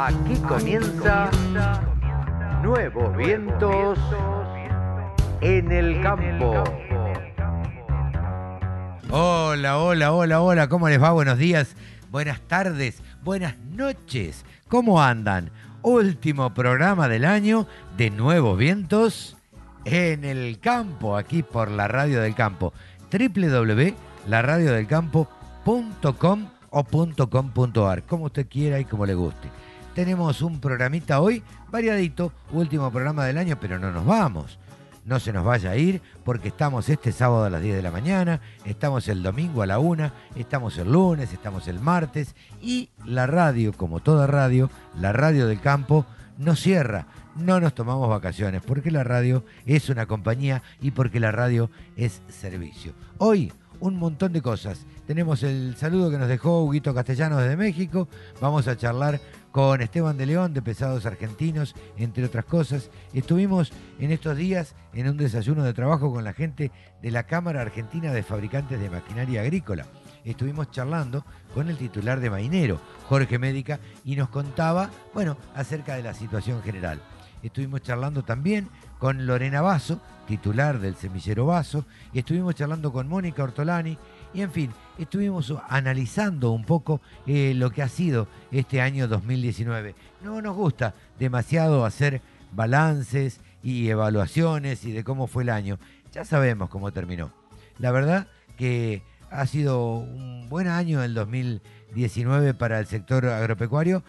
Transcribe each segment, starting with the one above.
Aquí comienza Nuevos Vientos en el Campo. Hola, hola, hola, hola, ¿cómo les va? Buenos días, buenas tardes, buenas noches. ¿Cómo andan? Último programa del año de Nuevos Vientos en el Campo, aquí por la Radio del Campo. www.laradiodelcampo.com o .com.ar, como usted quiera y como le guste. Tenemos un programita hoy variadito, último programa del año, pero no nos vamos. No se nos vaya a ir porque estamos este sábado a las 10 de la mañana, estamos el domingo a la 1, estamos el lunes, estamos el martes y la radio, como toda radio, la radio del campo, no cierra. No nos tomamos vacaciones porque la radio es una compañía y porque la radio es servicio. Hoy un montón de cosas. Tenemos el saludo que nos dejó Huguito Castellanos desde México. Vamos a charlar con Esteban de León de Pesados Argentinos, entre otras cosas. Estuvimos en estos días en un desayuno de trabajo con la gente de la Cámara Argentina de Fabricantes de Maquinaria Agrícola. Estuvimos charlando con el titular de Mainero, Jorge Médica, y nos contaba, bueno, acerca de la situación general. Estuvimos charlando también con Lorena Basso, titular del semillero Vaso, y estuvimos charlando con Mónica Ortolani, y en fin, estuvimos analizando un poco eh, lo que ha sido este año 2019. No nos gusta demasiado hacer balances y evaluaciones y de cómo fue el año. Ya sabemos cómo terminó. La verdad que ha sido un buen año el 2019 para el sector agropecuario.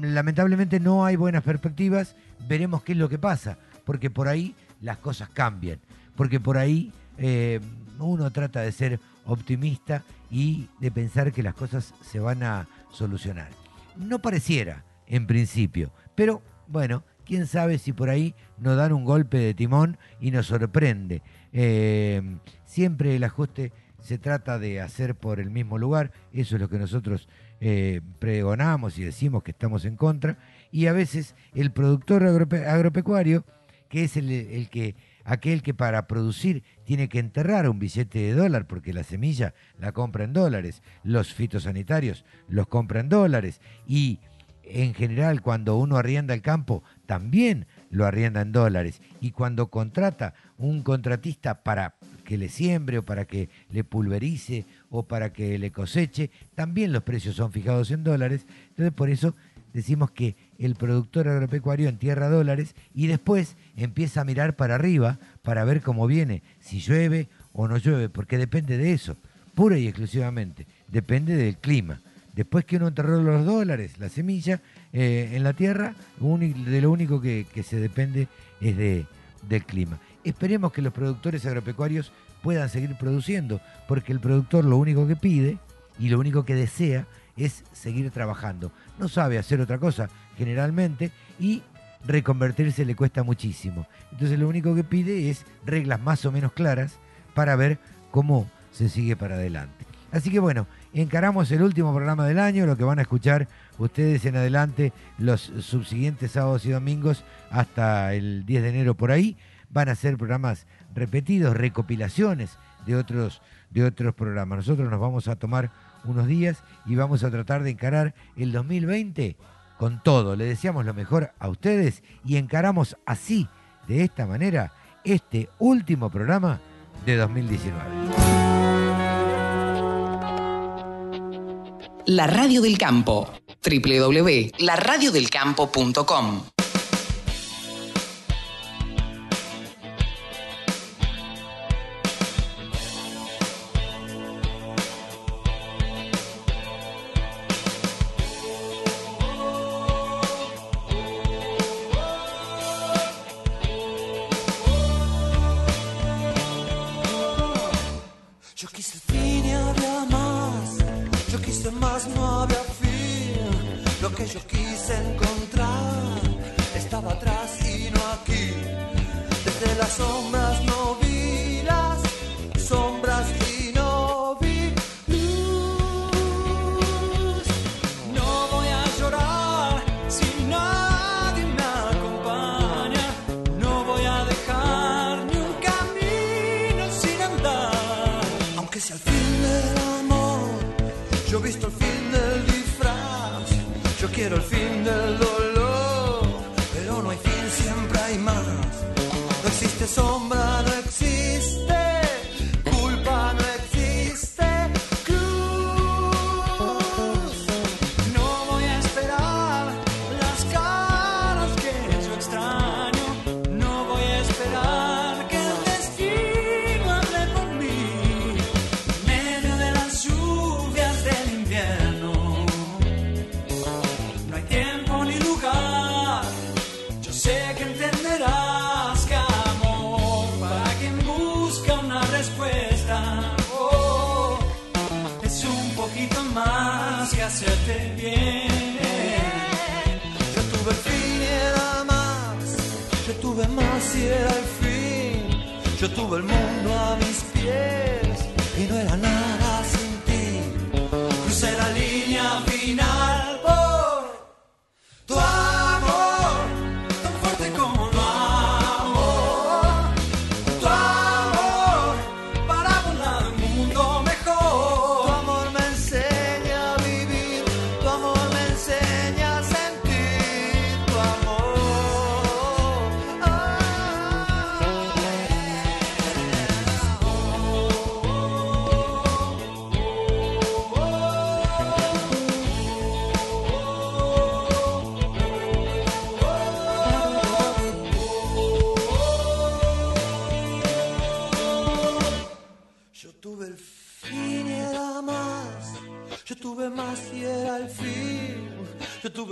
Lamentablemente no hay buenas perspectivas. Veremos qué es lo que pasa, porque por ahí las cosas cambian, porque por ahí eh, uno trata de ser optimista y de pensar que las cosas se van a solucionar. No pareciera, en principio, pero bueno, quién sabe si por ahí nos dan un golpe de timón y nos sorprende. Eh, siempre el ajuste se trata de hacer por el mismo lugar, eso es lo que nosotros eh, pregonamos y decimos que estamos en contra, y a veces el productor agropecuario que es el, que aquel que para producir tiene que enterrar un billete de dólar porque la semilla la compra en dólares, los fitosanitarios los compra en dólares y en general cuando uno arrienda el campo también lo arrienda en dólares y cuando contrata un contratista para que le siembre o para que le pulverice o para que le coseche, también los precios son fijados en dólares. Entonces por eso decimos que el productor agropecuario entierra dólares y después empieza a mirar para arriba para ver cómo viene, si llueve o no llueve, porque depende de eso, pura y exclusivamente, depende del clima. Después que uno enterró los dólares, la semilla, eh, en la tierra, de lo único que, se depende es de, del clima. Esperemos que los productores agropecuarios puedan seguir produciendo, porque el productor lo único que pide y lo único que desea es seguir trabajando. No sabe hacer otra cosa generalmente y reconvertirse le cuesta muchísimo. Entonces lo único que pide es reglas más o menos claras para ver cómo se sigue para adelante. Así que bueno, encaramos el último programa del año, lo que van a escuchar ustedes en adelante los subsiguientes sábados y domingos hasta el 10 de enero por ahí. Van a ser programas repetidos, recopilaciones de otros, de otros programas. Nosotros nos vamos a tomar unos días y vamos a tratar de encarar el 2020 con todo. Le deseamos lo mejor a ustedes y encaramos así, de esta manera, este último programa de 2019. La Radio del Campo, www.laradiodelcampo.com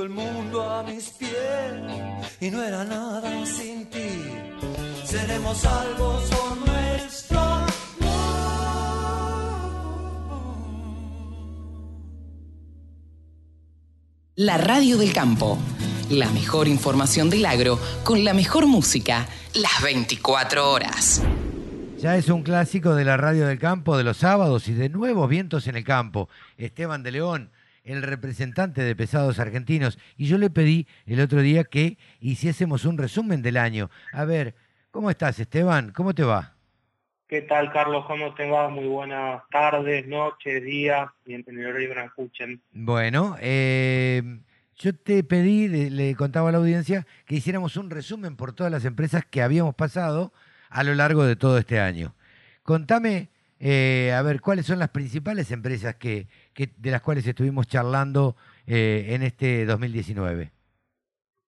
El mundo a mis pies y no era nada sin ti. Seremos salvos por nuestro amor. La radio del campo. La mejor información del agro con la mejor música las 24 horas. Ya es un clásico de la radio del campo de los sábados y de nuevos vientos en el campo. Esteban de León, el representante de pesados argentinos. Y yo le pedí el otro día que hiciésemos un resumen del año. A ver, ¿cómo estás Esteban? ¿Cómo te va? ¿Qué tal, Carlos? ¿Cómo te va? Muy buenas tardes, noches, días, y en el horario que nos escuchen. Bueno, eh, yo te pedí, le, le contaba a la audiencia, que hiciéramos un resumen por todas las empresas que habíamos pasado a lo largo de todo este año. Contame, eh, a ver, cuáles son las principales empresas que, que- de las cuales estuvimos charlando eh, en este 2019.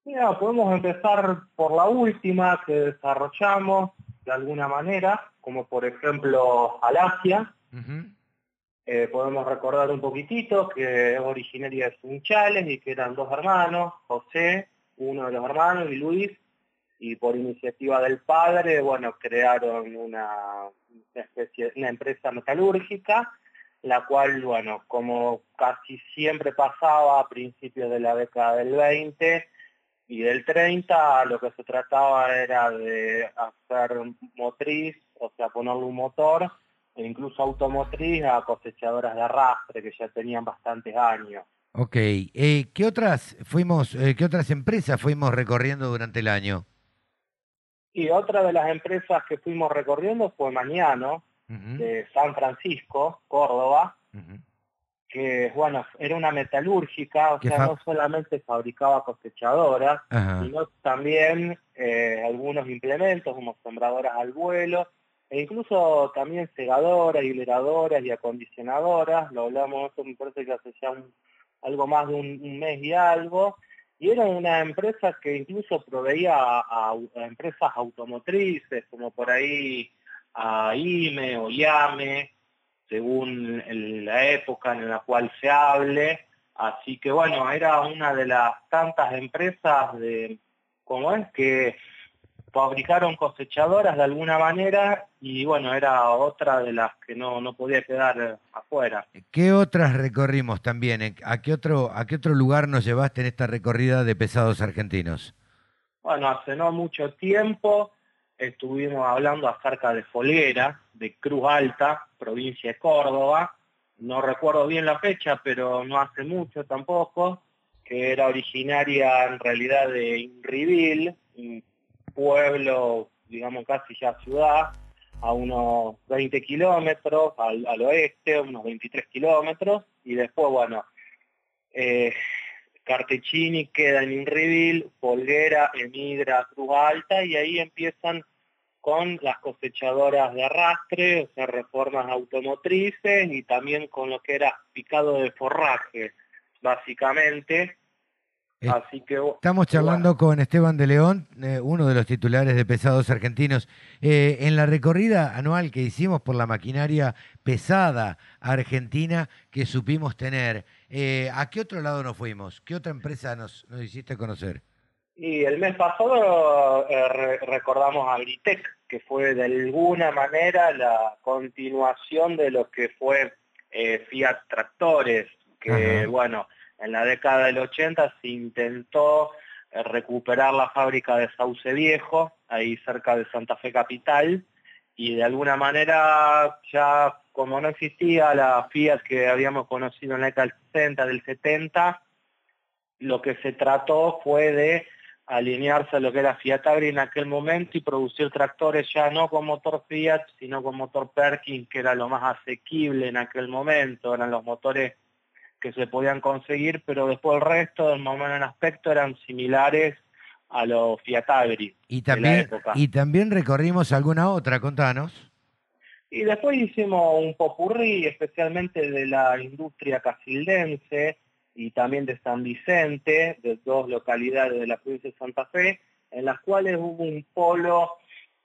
Mira, podemos empezar por la última que desarrollamos de alguna manera, como por ejemplo Alasia. Eh, podemos recordar un poquitito que es originaria de Sunchales y que eran dos hermanos, José, uno de los hermanos, y Luis, y por iniciativa del padre, bueno, crearon una, una especie, una empresa metalúrgica, la cual, bueno, como casi siempre pasaba a principios de la década del 20 y del 30, lo que se trataba era de hacer motriz, o sea, ponerle un motor, e incluso automotriz a cosechadoras de arrastre que ya tenían bastantes años. Ok, eh, ¿qué otras fuimos, eh, qué otras empresas fuimos recorriendo durante el año? Y otra de las empresas que fuimos recorriendo fue Mañano, De San Francisco, Córdoba, que bueno, era una metalúrgica, o sea, no solamente fabricaba cosechadoras, sino también eh, algunos implementos como sembradoras al vuelo, e incluso también segadoras, hileradoras y acondicionadoras, lo hablamos, esto me parece que hace ya un- algo más de un, un mes y algo, y era una empresa que incluso proveía a, a- a empresas automotrices, como por ahí a IME o IAME, según el- la época en la cual se hable. Así que bueno, era una de las tantas empresas de, ¿cómo es? Que fabricaron cosechadoras de alguna manera y bueno, era otra de las que no, no podía quedar afuera. ¿Qué otras recorrimos también? ¿En- ¿A qué otro, a qué otro lugar nos llevaste en esta recorrida de pesados argentinos? Bueno, hace no mucho tiempo estuvimos hablando acerca de Folguera, de Cruz Alta, provincia de Córdoba. No recuerdo bien la fecha, pero no hace mucho tampoco, que era originaria en realidad de Inrivil, un pueblo, digamos casi ya ciudad, a unos 20 kilómetros al, oeste, unos 23 kilómetros, y después, bueno, eh, Cartecini queda en Inrivil, Polguera emigra Cruz Alta y ahí empiezan con las cosechadoras de arrastre, o sea, reformas automotrices y también con lo que era picado de forraje, básicamente. Eh, Así que Estamos charlando con Esteban de León, eh, uno de los titulares de Pesados Argentinos. Eh, en la recorrida anual que hicimos por la maquinaria pesada argentina que supimos tener, eh, ¿a qué otro lado nos fuimos? ¿Qué otra empresa nos, nos hiciste conocer? Y el mes pasado eh, re- recordamos a Agritec, que fue de alguna manera la continuación de lo que fue eh, Fiat Tractores, que bueno, en la década del 80 se intentó recuperar la fábrica de Sauce Viejo, ahí cerca de Santa Fe Capital, y de alguna manera ya como no existía la Fiat que habíamos conocido en la década del 60, del 70, lo que se trató fue de alinearse a lo que era Fiat Agri en aquel momento y producir tractores ya no con motor Fiat, sino con motor Perkins, que era lo más asequible en aquel momento, eran los motores que se podían conseguir, pero después el resto, del momento en aspecto, eran similares a los Fiat Agri. Y de la también, época. y también recorrimos alguna otra, contanos. Y después hicimos un popurrí, especialmente de la industria casildense y también de San Vicente, de dos localidades de la provincia de Santa Fe, en las cuales hubo un polo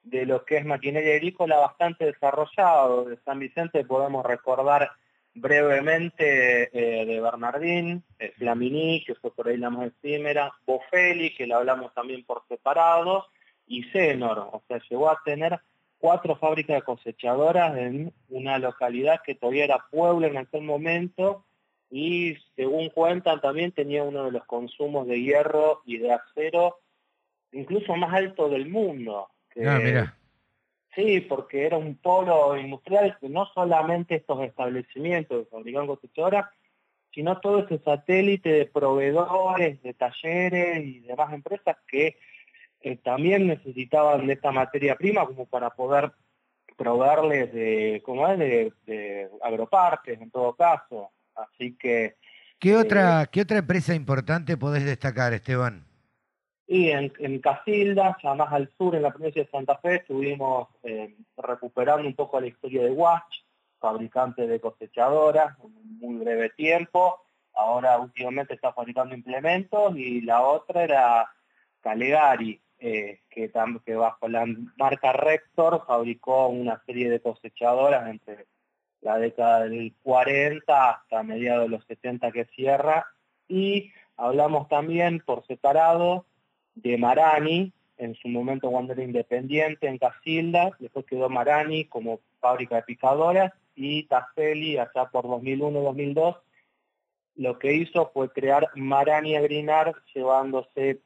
de lo que es maquinaria agrícola bastante desarrollado. De San Vicente podemos recordar brevemente eh, de Bernardín, eh, Flamini, que fue por ahí la más efímera, Bofeli, que la hablamos también por separado, y Senor, o sea, llegó a tener cuatro fábricas de cosechadoras en una localidad que todavía era pueblo en aquel momento y según cuentan también tenía uno de los consumos de hierro y de acero incluso más alto del mundo. que- Ah, mira. Sí, porque era un polo industrial que no solamente estos establecimientos que fabricaban cosechadoras, sino todo ese satélite de proveedores, de talleres y demás empresas que eh, también necesitaban de esta materia prima como para poder proveerles de, ¿cómo es? de, de agropartes en todo caso. Así que, ¿Qué Eh, otra, ¿Qué otra empresa importante podés destacar, Esteban? y en, en Casilda, ya más al sur, en la provincia de Santa Fe, estuvimos eh, recuperando un poco la historia de Watch, fabricante de cosechadoras, en muy breve tiempo. Ahora últimamente está fabricando implementos y la otra era Calegari, eh, que, bajo la marca Rector fabricó una serie de cosechadoras entre la década del 40 hasta mediados de los 70 que cierra. Y hablamos también por separado de Marani, en su momento cuando era independiente en Casilda, después quedó Marani como fábrica de picadoras y Tafelli allá por 2001-2002 lo que hizo fue crear Marani Agrinar llevándose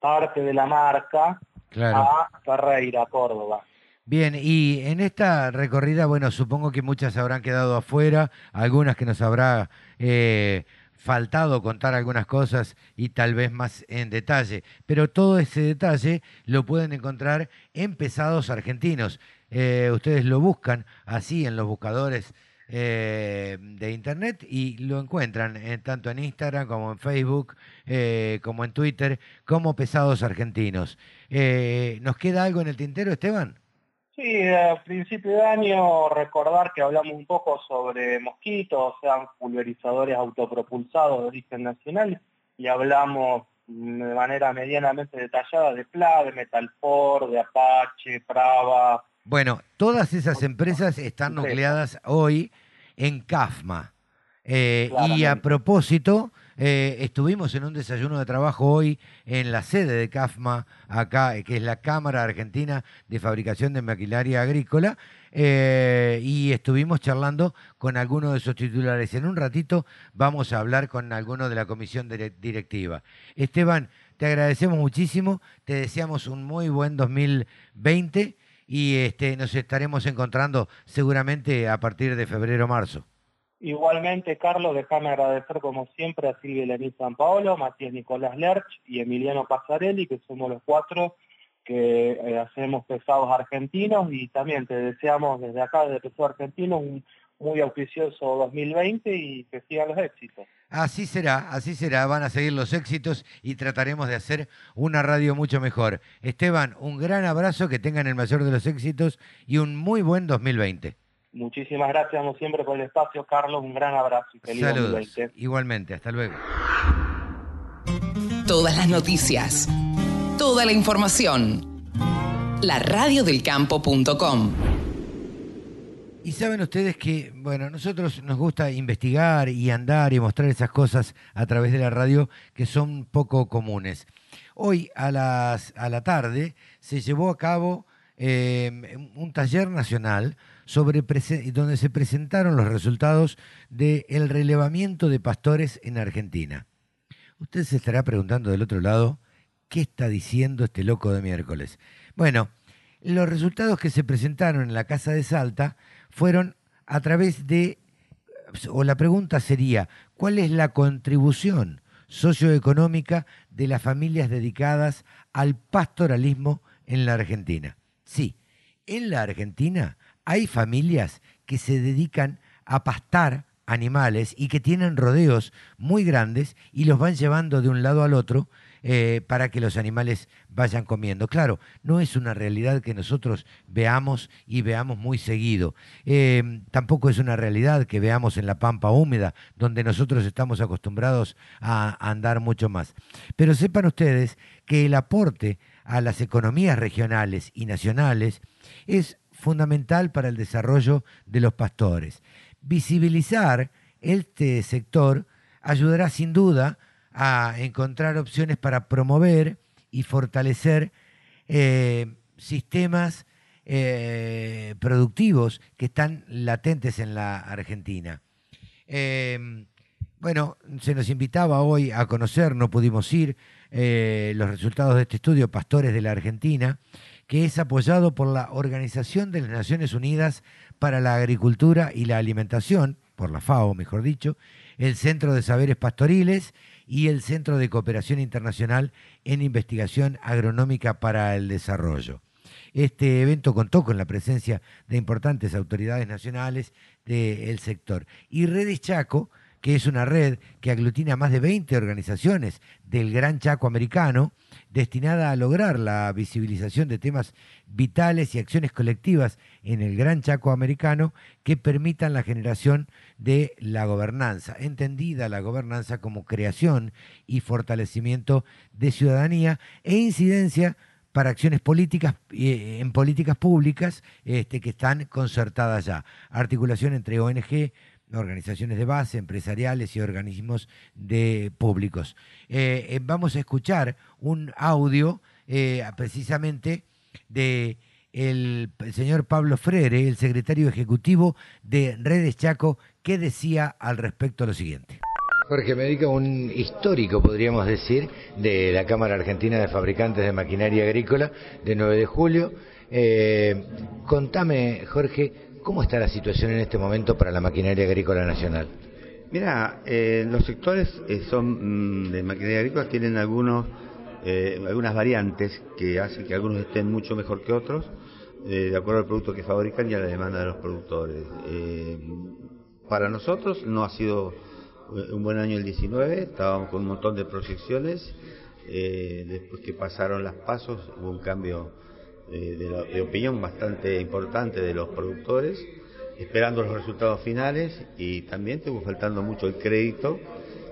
parte de la marca Claro. a Ferreira, Córdoba. Bien, y en esta recorrida, bueno, supongo que muchas habrán quedado afuera, algunas que nos habrá eh, faltado contar algunas cosas y tal vez más en detalle, pero todo ese detalle lo pueden encontrar en Pesados Argentinos. Eh, ustedes lo buscan así en los buscadores eh, de internet y lo encuentran eh, tanto en Instagram como en Facebook, eh, como en Twitter, como Pesados Argentinos. Eh, ¿Nos queda algo en el tintero, Esteban? Sí, a principio de año recordar que hablamos un poco sobre mosquitos, o sea, pulverizadores autopropulsados de origen nacional, y hablamos de manera medianamente detallada de PLA, de Metalfor, de Apache, Prava. Bueno, todas esas empresas están nucleadas hoy en CAFMA. Eh, y a propósito, eh, estuvimos en un desayuno de trabajo hoy en la sede de CAFMA, acá, eh, que es la Cámara Argentina de Fabricación de Maquinaria Agrícola, eh, y estuvimos charlando con algunos de sus titulares. En un ratito vamos a hablar con alguno de la comisión dire- directiva. Esteban, te agradecemos muchísimo, te deseamos un muy buen 2020 y este, nos estaremos encontrando seguramente a partir de febrero o marzo. Igualmente, Carlos, déjame agradecer como siempre a Silvia Lenín San Paolo, Matías Nicolás Lerch y Emiliano Pasarelli, que somos los cuatro que eh, hacemos pesados argentinos y también te deseamos desde acá, desde Pesados Argentinos, un muy auspicioso 2020 y que sigan los éxitos. Así será, así será, van a seguir los éxitos y trataremos de hacer una radio mucho mejor. Esteban, un gran abrazo, que tengan el mayor de los éxitos y un muy buen 2020. Muchísimas gracias, como siempre, por el espacio, Carlos. Un gran abrazo y feliz Saludos. 2020. Igualmente, hasta luego. Todas las noticias, toda la información. laradiodelcampo.com Y saben ustedes que, bueno, nosotros nos gusta investigar y andar y mostrar esas cosas a través de la radio que son poco comunes. Hoy a, a la tarde se llevó a cabo eh, un taller nacional sobre donde se presentaron los resultados del relevamiento de pastores en Argentina. Usted se estará preguntando del otro lado, ¿qué está diciendo este loco de miércoles? Bueno, los resultados que se presentaron en la Casa de Salta fueron a través de, o la pregunta sería, ¿cuál es la contribución socioeconómica de las familias dedicadas al pastoralismo en la Argentina? Sí, en la Argentina hay familias que se dedican a pastar animales y que tienen rodeos muy grandes y los van llevando de un lado al otro eh, para que los animales vayan comiendo. Claro, no es una realidad que nosotros veamos y veamos muy seguido. Eh, tampoco es una realidad que veamos en la pampa húmeda, donde nosotros estamos acostumbrados a andar mucho más. Pero sepan ustedes que el aporte a las economías regionales y nacionales es fundamental para el desarrollo de los pastores. Visibilizar este sector ayudará sin duda a encontrar opciones para promover y fortalecer eh, sistemas eh, productivos que están latentes en la Argentina. Eh, bueno, se nos invitaba hoy a conocer, no pudimos ir, eh, los resultados de este estudio, Pastores de la Argentina, que es apoyado por la Organización de las Naciones Unidas para la Agricultura y la Alimentación, por la FAO, mejor dicho, el Centro de Saberes Pastoriles y el Centro de Cooperación Internacional en Investigación Agronómica para el Desarrollo. Este evento contó con la presencia de importantes autoridades nacionales del sector. Y Redes Chaco, que es una red que aglutina más de 20 organizaciones del Gran Chaco americano, destinada a lograr la visibilización de temas vitales y acciones colectivas en el Gran Chaco americano que permitan la generación de la gobernanza, entendida la gobernanza como creación y fortalecimiento de ciudadanía e incidencia para acciones políticas eh, en políticas públicas este, que están concertadas ya. Articulación entre ONG, organizaciones de base, empresariales y organismos de públicos. Eh, eh, vamos a escuchar un audio eh, precisamente de el, señor Pablo Freire, el secretario ejecutivo de Redes Chaco, que decía al respecto lo siguiente. Jorge Médica, un histórico, podríamos decir, de la Cámara Argentina de Fabricantes de Maquinaria Agrícola de 9 de julio. Contame, Jorge, ¿cómo está la situación en este momento para la maquinaria agrícola nacional? Mira, eh, los sectores eh, son mm, de maquinaria agrícola tienen algunos, eh, algunas variantes que hacen que algunos estén mucho mejor que otros, eh, de acuerdo al producto que fabrican y a la demanda de los productores. Eh, para nosotros no ha sido un buen año el 19, estábamos con un montón de proyecciones, después que pasaron las pasos hubo un cambio eh, de, la- de opinión bastante importante de los productores, esperando los resultados finales y también estuvo faltando mucho el crédito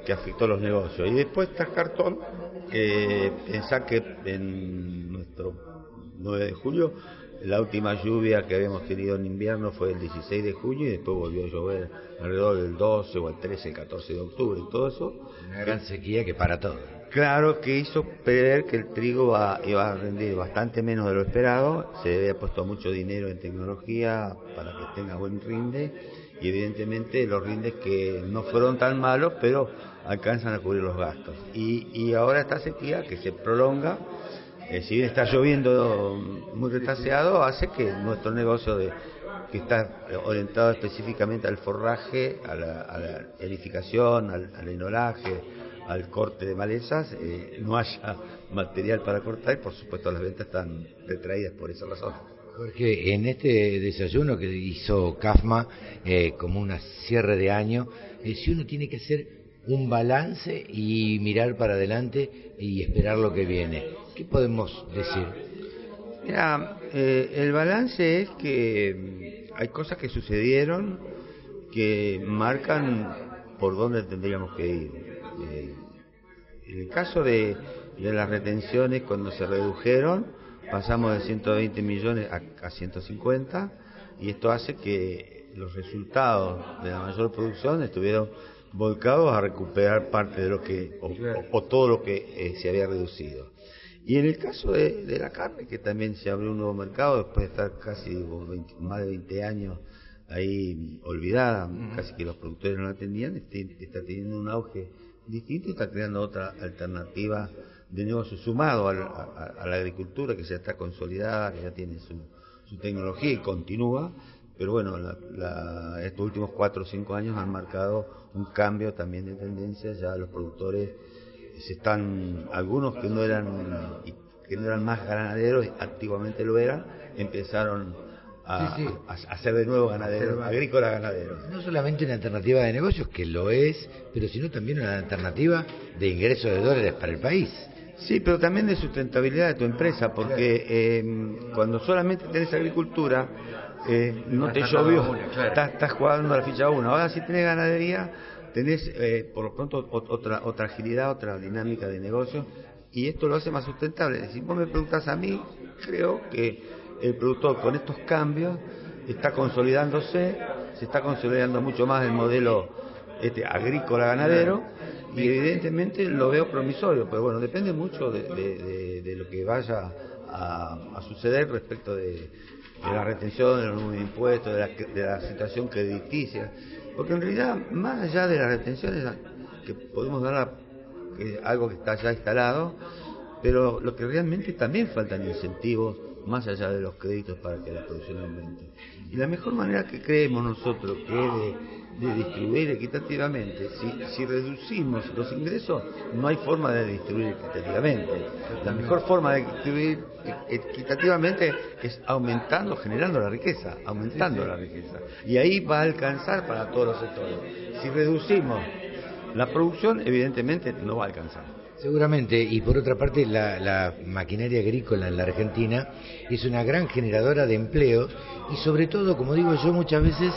que afectó los negocios. Y después está cartón, que pensá que en nuestro 9 de julio la última lluvia que habíamos tenido en invierno fue el 16 de junio y después volvió a llover alrededor del 12 o el 13, el 14 de octubre y todo eso. Una gran sequía que para todo. Claro que hizo prever que el trigo va- iba a rendir bastante menos de lo esperado, se había puesto mucho dinero en tecnología para que tenga buen rinde y evidentemente los rindes que no fueron tan malos pero alcanzan a cubrir los gastos. Y, y ahora esta sequía que se prolonga, eh, si bien está lloviendo muy retaseado, hace que nuestro negocio de que está orientado específicamente al forraje, a la, a edificación, al, al enolaje, al corte de malezas eh, no haya material para cortar y por supuesto las ventas están retraídas por esa razón. Jorge, en este desayuno que hizo CAFMA eh, como una cierre de año, eh, si uno tiene que hacer un balance y mirar para adelante y esperar lo que viene, ¿qué podemos decir? Mira, eh, el balance es que mm, hay cosas que sucedieron que marcan por dónde tendríamos que ir. Eh, en el caso de, de las retenciones, cuando se redujeron, pasamos de 120 millones a, a 150 y esto hace que los resultados de la mayor producción estuvieron volcados a recuperar parte de lo que, o, o- o todo lo que eh, se había reducido. Y en el caso de, de la carne, que también se abrió un nuevo mercado después de estar casi como 20 más de 20 años ahí olvidada, casi que los productores no la atendían, este- está teniendo un auge distinto y está creando otra alternativa de negocio sumado a, a- la agricultura que ya está consolidada, que ya tiene su, su tecnología y continúa, pero bueno, la- la- estos últimos cuatro o cinco años han marcado un cambio también de tendencia, ya los productores se están, algunos que no eran que no eran más ganaderos, antiguamente lo eran, empezaron a, Sí, sí. a- a ser de nuevo ganaderos, agrícolas ganaderos. No solamente una alternativa de negocios, que lo es, pero sino también una alternativa de ingresos de dólares para el país. Sí, pero también de sustentabilidad de tu empresa, porque eh, cuando solamente tenés agricultura, eh, no te llovió, estás, estás jugando a la ficha 1. Ahora si tenés ganadería, tenés eh, por lo pronto ot- otra, otra agilidad, otra dinámica de negocio, y esto lo hace más sustentable. Si vos me preguntás a mí, creo que el productor con estos cambios está consolidándose, se está consolidando mucho más el modelo este, agrícola ganadero y evidentemente lo veo promisorio, pero bueno, depende mucho de, lo que vaya a, a suceder respecto de, de la retención, de los nuevos impuestos, de la, de la situación crediticia, porque en realidad, más allá de las retenciones, que podemos dar a- que algo que está ya instalado, pero lo que realmente también faltan incentivos más allá de los créditos para que la producción aumente. Y la mejor manera que creemos nosotros que es de, distribuir equitativamente, si, reducimos los ingresos, no hay forma de distribuir equitativamente. La mejor forma de distribuir equitativamente es aumentando, generando la riqueza, aumentando la riqueza. Y ahí va a alcanzar para todos los sectores. Si reducimos la producción, evidentemente no va a alcanzar. Seguramente, y por otra parte, la, la maquinaria agrícola en la Argentina es una gran generadora de empleos y sobre todo, como digo yo muchas veces,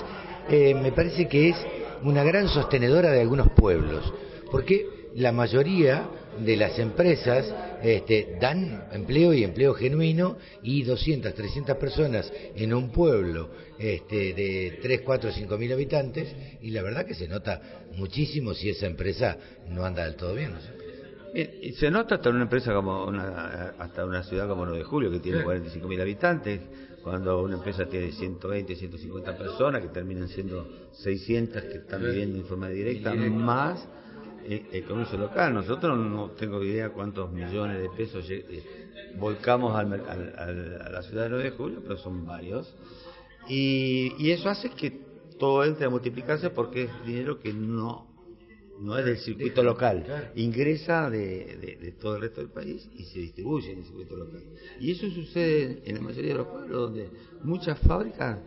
eh, me parece que es una gran sostenedora de algunos pueblos, porque la mayoría de las empresas este, dan empleo y empleo genuino y 200, 300 personas en un pueblo este, de 3, 4, 5 mil habitantes y la verdad que se nota muchísimo si esa empresa no anda del todo bien. Y se nota hasta una empresa como una, hasta una ciudad como 9 de Julio que tiene 45.000 habitantes, cuando una empresa tiene 120, 150 personas que terminan siendo 600 que están viviendo en forma directa, más eh, el comercio local. Nosotros no tengo idea cuántos millones de pesos eh, volcamos al al- al- a la ciudad de 9 de Julio, pero son varios. Y, y eso hace que todo entre a multiplicarse porque es dinero que no no es del circuito local, ingresa de, de- de todo el resto del país y se distribuye en el circuito local. Y eso sucede en la mayoría de los pueblos donde muchas fábricas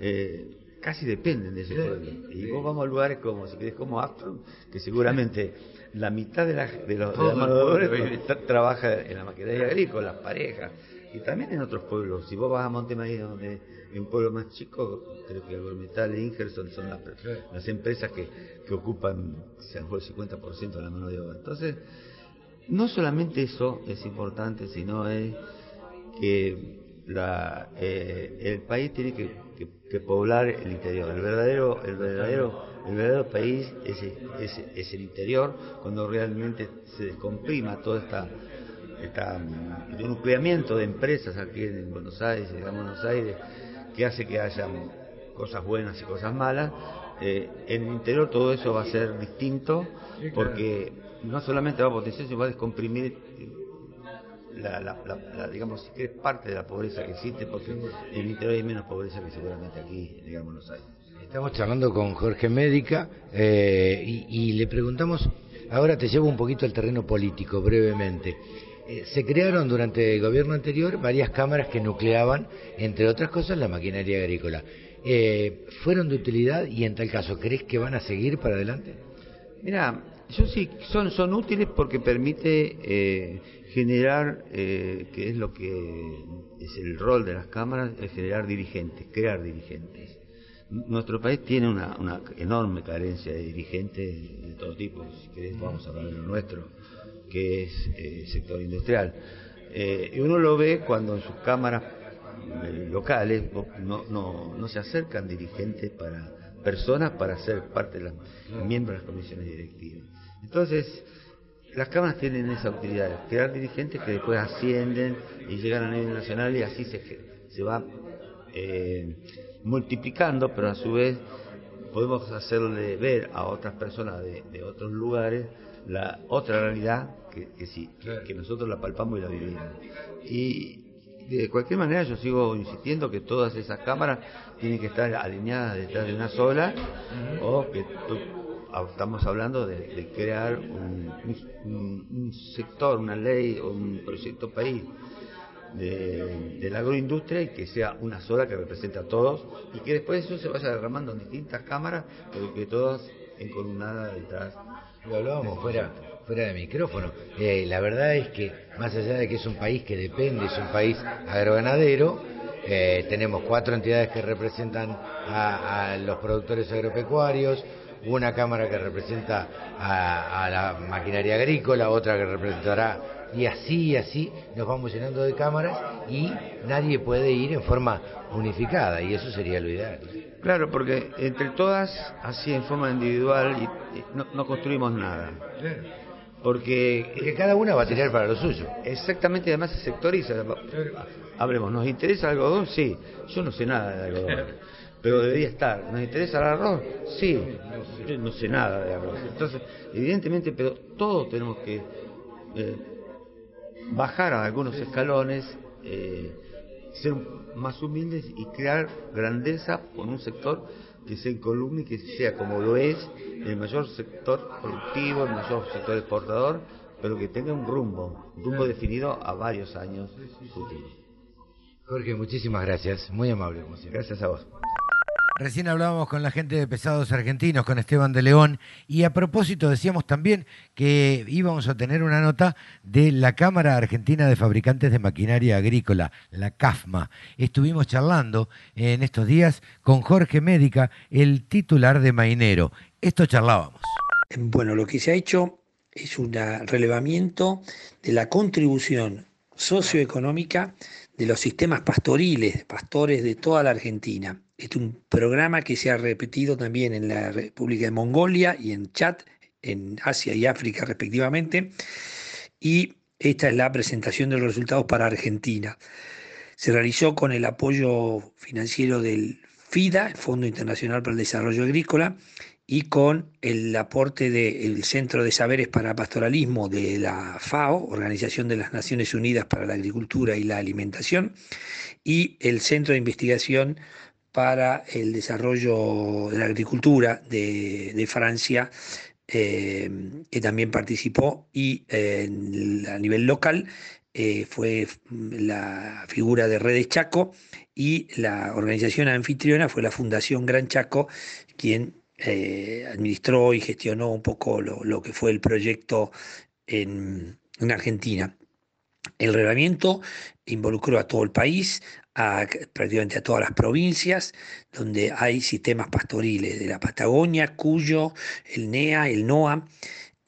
eh, casi dependen de ese pueblo. Y vos vamos a lugares como, si querés, como Astron, que seguramente la mitad de, la, de los de la mano de obra tra- trabaja en la maquinaria agrícola, las parejas, y también en otros pueblos. Si vos vas a Montemaíz, donde en un pueblo más chico, creo que Algormetal e Ingerson son las, las empresas que, que ocupan si lo mejor el 50% de la mano de obra. Entonces, no solamente eso es importante, sino es que la, eh, el país tiene que, que- que poblar el interior. El verdadero, el verdadero, el verdadero país es, es, es el interior, cuando realmente se descomprima toda esta esta mm, nucleamiento de empresas aquí en Buenos Aires, en Buenos Aires, que hace que haya cosas buenas y cosas malas. Eh, en el interior todo eso va a ser distinto, porque no solamente va a potenciar, sino va a descomprimir la, la- la- la, digamos, si querés, parte de la pobreza que existe, porque en el interior hay menos pobreza que seguramente aquí, digamos, Buenos Aires. Estamos charlando con Jorge Médica eh, y, y le preguntamos ahora te llevo un poquito al terreno político, brevemente. Eh, se crearon durante el gobierno anterior varias cámaras que nucleaban, entre otras cosas, la maquinaria agrícola. Eh, ¿Fueron de utilidad y en tal caso, crees que van a seguir para adelante? Mira, yo sí, son, son útiles porque permite eh, generar, que es lo que es el rol de las cámaras, es generar dirigentes, crear dirigentes. Nuestro país tiene una, una enorme carencia de dirigentes de todo tipo, si querés vamos a hablar de lo nuestro que es el eh, sector industrial. Eh, y uno lo ve cuando en sus cámaras eh, locales no, no, no, se acercan dirigentes para personas para ser parte de los miembros de las comisiones directivas. Entonces, las cámaras tienen esa utilidad, crear dirigentes que después ascienden y llegan a nivel nacional y así se, se va multiplicando, pero a su vez podemos hacerle ver a otras personas de, de otros lugares la otra realidad que, sí, que nosotros la palpamos y la vivimos. Y de cualquier manera yo sigo insistiendo que todas esas cámaras tienen que estar alineadas detrás de una sola o que estamos hablando de, crear un, sector, una ley o un proyecto país de, la agroindustria y que sea una sola que represente a todos y que después eso se vaya derramando en distintas cámaras, pero que todas encolumnadas detrás lo hablábamos fuera, fuera de micrófono. Eh, la verdad es que, más allá de que es un país que depende, es un país agroganadero, eh, tenemos cuatro entidades que representan a, los productores agropecuarios, una cámara que representa a, la maquinaria agrícola, otra que representará, y así y así nos vamos llenando de cámaras y nadie puede ir en forma unificada, y eso sería lo ideal. Claro, porque entre todas, así en forma individual, y, no, construimos nada. Porque, cada una va a tirar para lo suyo. Exactamente, además se sectoriza. Hablemos, ¿nos interesa el algodón? Sí. Yo no sé nada de algodón. Pero debería estar. ¿Nos interesa el arroz? Sí. Yo no sé nada de arroz. Entonces, evidentemente, pero todos tenemos que eh, bajar a algunos escalones. Eh, ser más humildes y crear grandeza con un sector que se encolumne y que sea como lo es el mayor sector productivo, el mayor sector exportador, pero que tenga un rumbo, un rumbo definido a varios años futuros. Jorge, muchísimas gracias, muy amable como Gracias a vos. Recién hablábamos con la gente de Pesados Argentinos, con Esteban de León, y a propósito decíamos también que íbamos a tener una nota de la Cámara Argentina de Fabricantes de Maquinaria Agrícola, la CAFMA. Estuvimos charlando en estos días con Jorge Médica, el titular de Mainero. Esto charlábamos. Bueno, lo que se ha hecho es un relevamiento de la contribución socioeconómica de los sistemas pastoriles, pastores de toda la Argentina es un programa que se ha repetido también en la República de Mongolia y en Chad, en Asia y África respectivamente. Y esta es la presentación de los resultados para Argentina. Se realizó con el apoyo financiero del FIDA, Fondo Internacional para el Desarrollo Agrícola, y con el aporte del Centro de Saberes para Pastoralismo de la FAO, Organización de las Naciones Unidas para la Agricultura y la Alimentación, y el Centro de Investigación para el desarrollo de la agricultura de, Francia, eh, que también participó y a nivel local eh, fue la figura de Redes Chaco y la organización anfitriona fue la Fundación Gran Chaco, quien eh, administró y gestionó un poco lo, que fue el proyecto en, en Argentina. El reglamento involucró a todo el país, prácticamente a todas las provincias donde hay sistemas pastoriles de la Patagonia, Cuyo, el NEA, el NOA,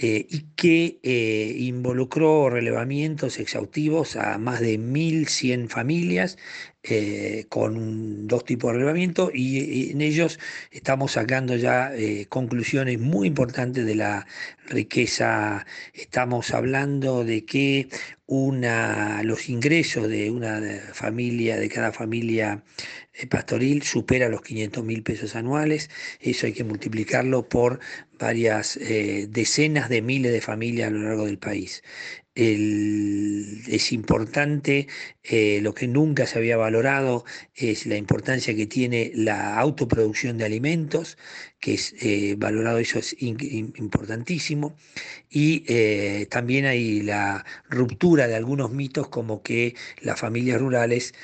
eh, y que eh, involucró relevamientos exhaustivos a más de 1.100 familias eh, con dos tipos de relevamiento y, en ellos estamos sacando ya conclusiones muy importantes de la riqueza. Estamos hablando de que una, los ingresos de una familia, de cada familia pastoril, supera los 500 mil pesos anuales. Eso hay que multiplicarlo por varias eh, decenas de miles de familias a lo largo del país. Es importante, eh, lo que nunca se había valorado es la importancia que tiene la autoproducción de alimentos, que es eh, valorado eso es importantísimo, y eh, también hay la ruptura de algunos mitos como que las familias rurales,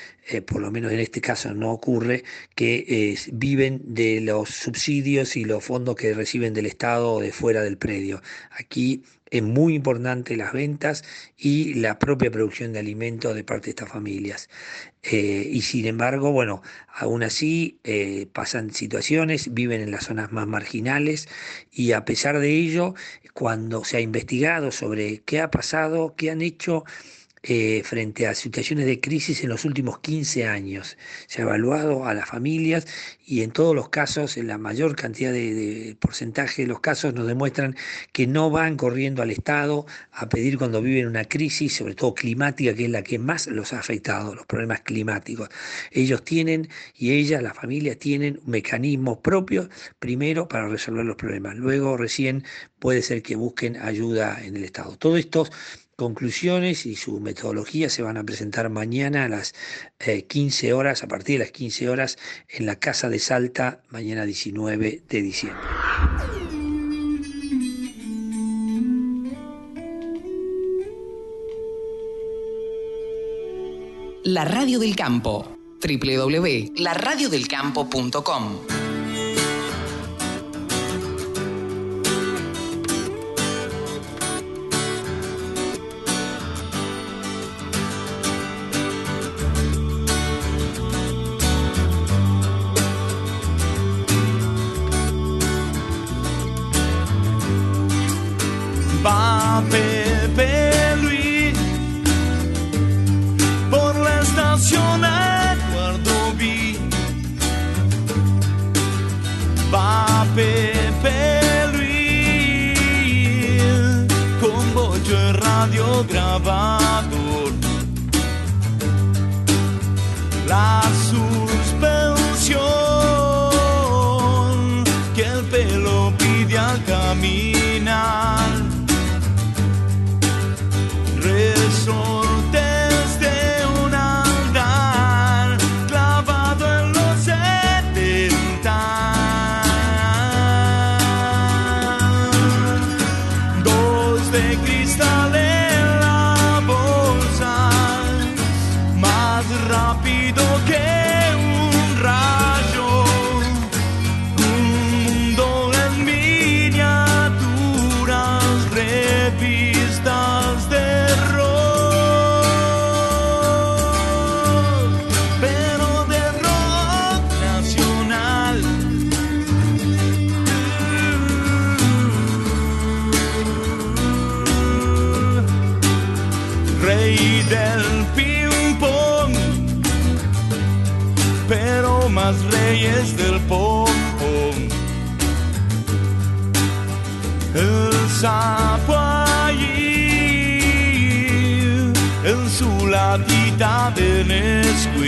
por lo menos en este caso no ocurre, que viven de los subsidios y los fondos que reciben del Estado o de fuera del predio. Aquí es muy importante las ventas y la propia producción de alimentos de parte de estas familias. Eh, y sin embargo, bueno, aún así eh, pasan situaciones, viven en las zonas más marginales y a pesar de ello, cuando se ha investigado sobre qué ha pasado, qué han hecho eh, frente a situaciones de crisis en los últimos 15 años. Se ha evaluado a las familias y en todos los casos, en la mayor cantidad de, de porcentaje de los casos, nos demuestran que no van corriendo al Estado a pedir cuando viven una crisis, sobre todo climática, que es la que más los ha afectado, los problemas climáticos. Ellos tienen y ellas, las familias, tienen mecanismos propios, primero para resolver los problemas, luego recién puede ser que busquen ayuda en el Estado. Todo esto conclusiones y su metodología se van a presentar mañana a las eh, 15 horas, a partir de las 15 horas, en la Casa de Salta, mañana 19 de diciembre. La Radio del Campo. www.laradiodelcampo.com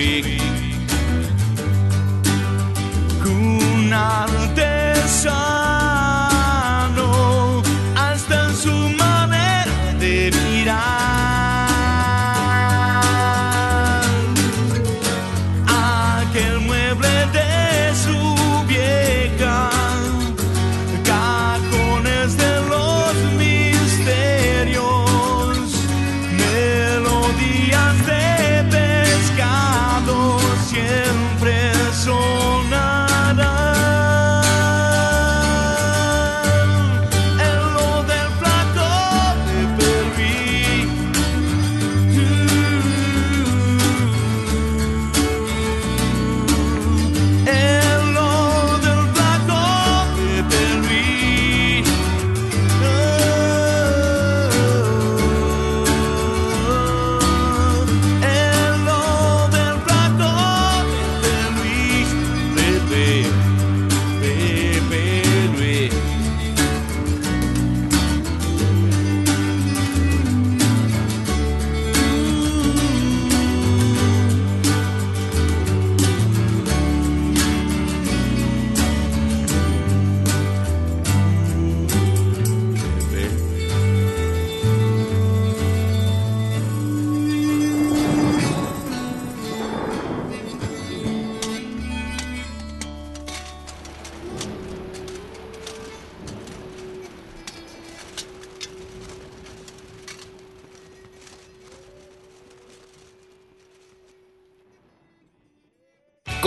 week.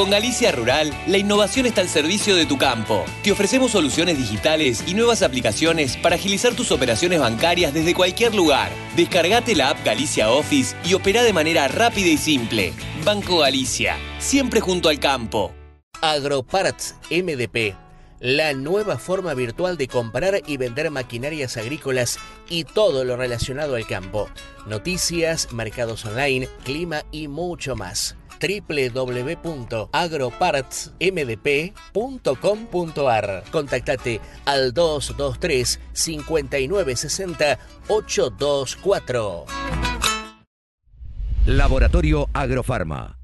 Con Galicia Rural, la innovación está al servicio de tu campo. Te ofrecemos soluciones digitales y nuevas aplicaciones para agilizar tus operaciones bancarias desde cualquier lugar. Descargate la app Galicia Office y opera de manera rápida y simple. Banco Galicia, siempre junto al campo. Agroparts MDP, la nueva forma virtual de comprar y vender maquinarias agrícolas y todo lo relacionado al campo. Noticias, mercados online, clima y mucho más www.agropartsmdp.com.ar. Contactate al 223 5960 824. Laboratorio Agrofarma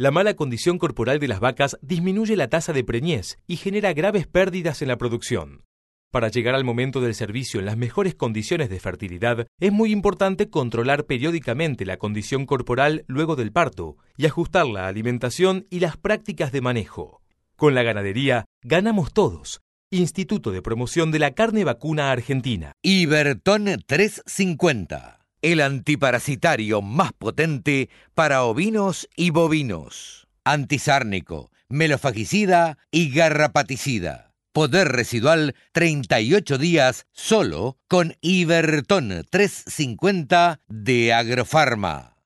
La mala condición corporal de las vacas disminuye la tasa de preñez y genera graves pérdidas en la producción. Para llegar al momento del servicio en las mejores condiciones de fertilidad, es muy importante controlar periódicamente la condición corporal luego del parto y ajustar la alimentación y las prácticas de manejo. Con la ganadería, ganamos todos. Instituto de Promoción de la Carne Vacuna Argentina. Iberton 350 el antiparasitario más potente para ovinos y bovinos. Antisárnico, melofagicida y garrapaticida. Poder residual 38 días solo con Iberton 350 de Agrofarma.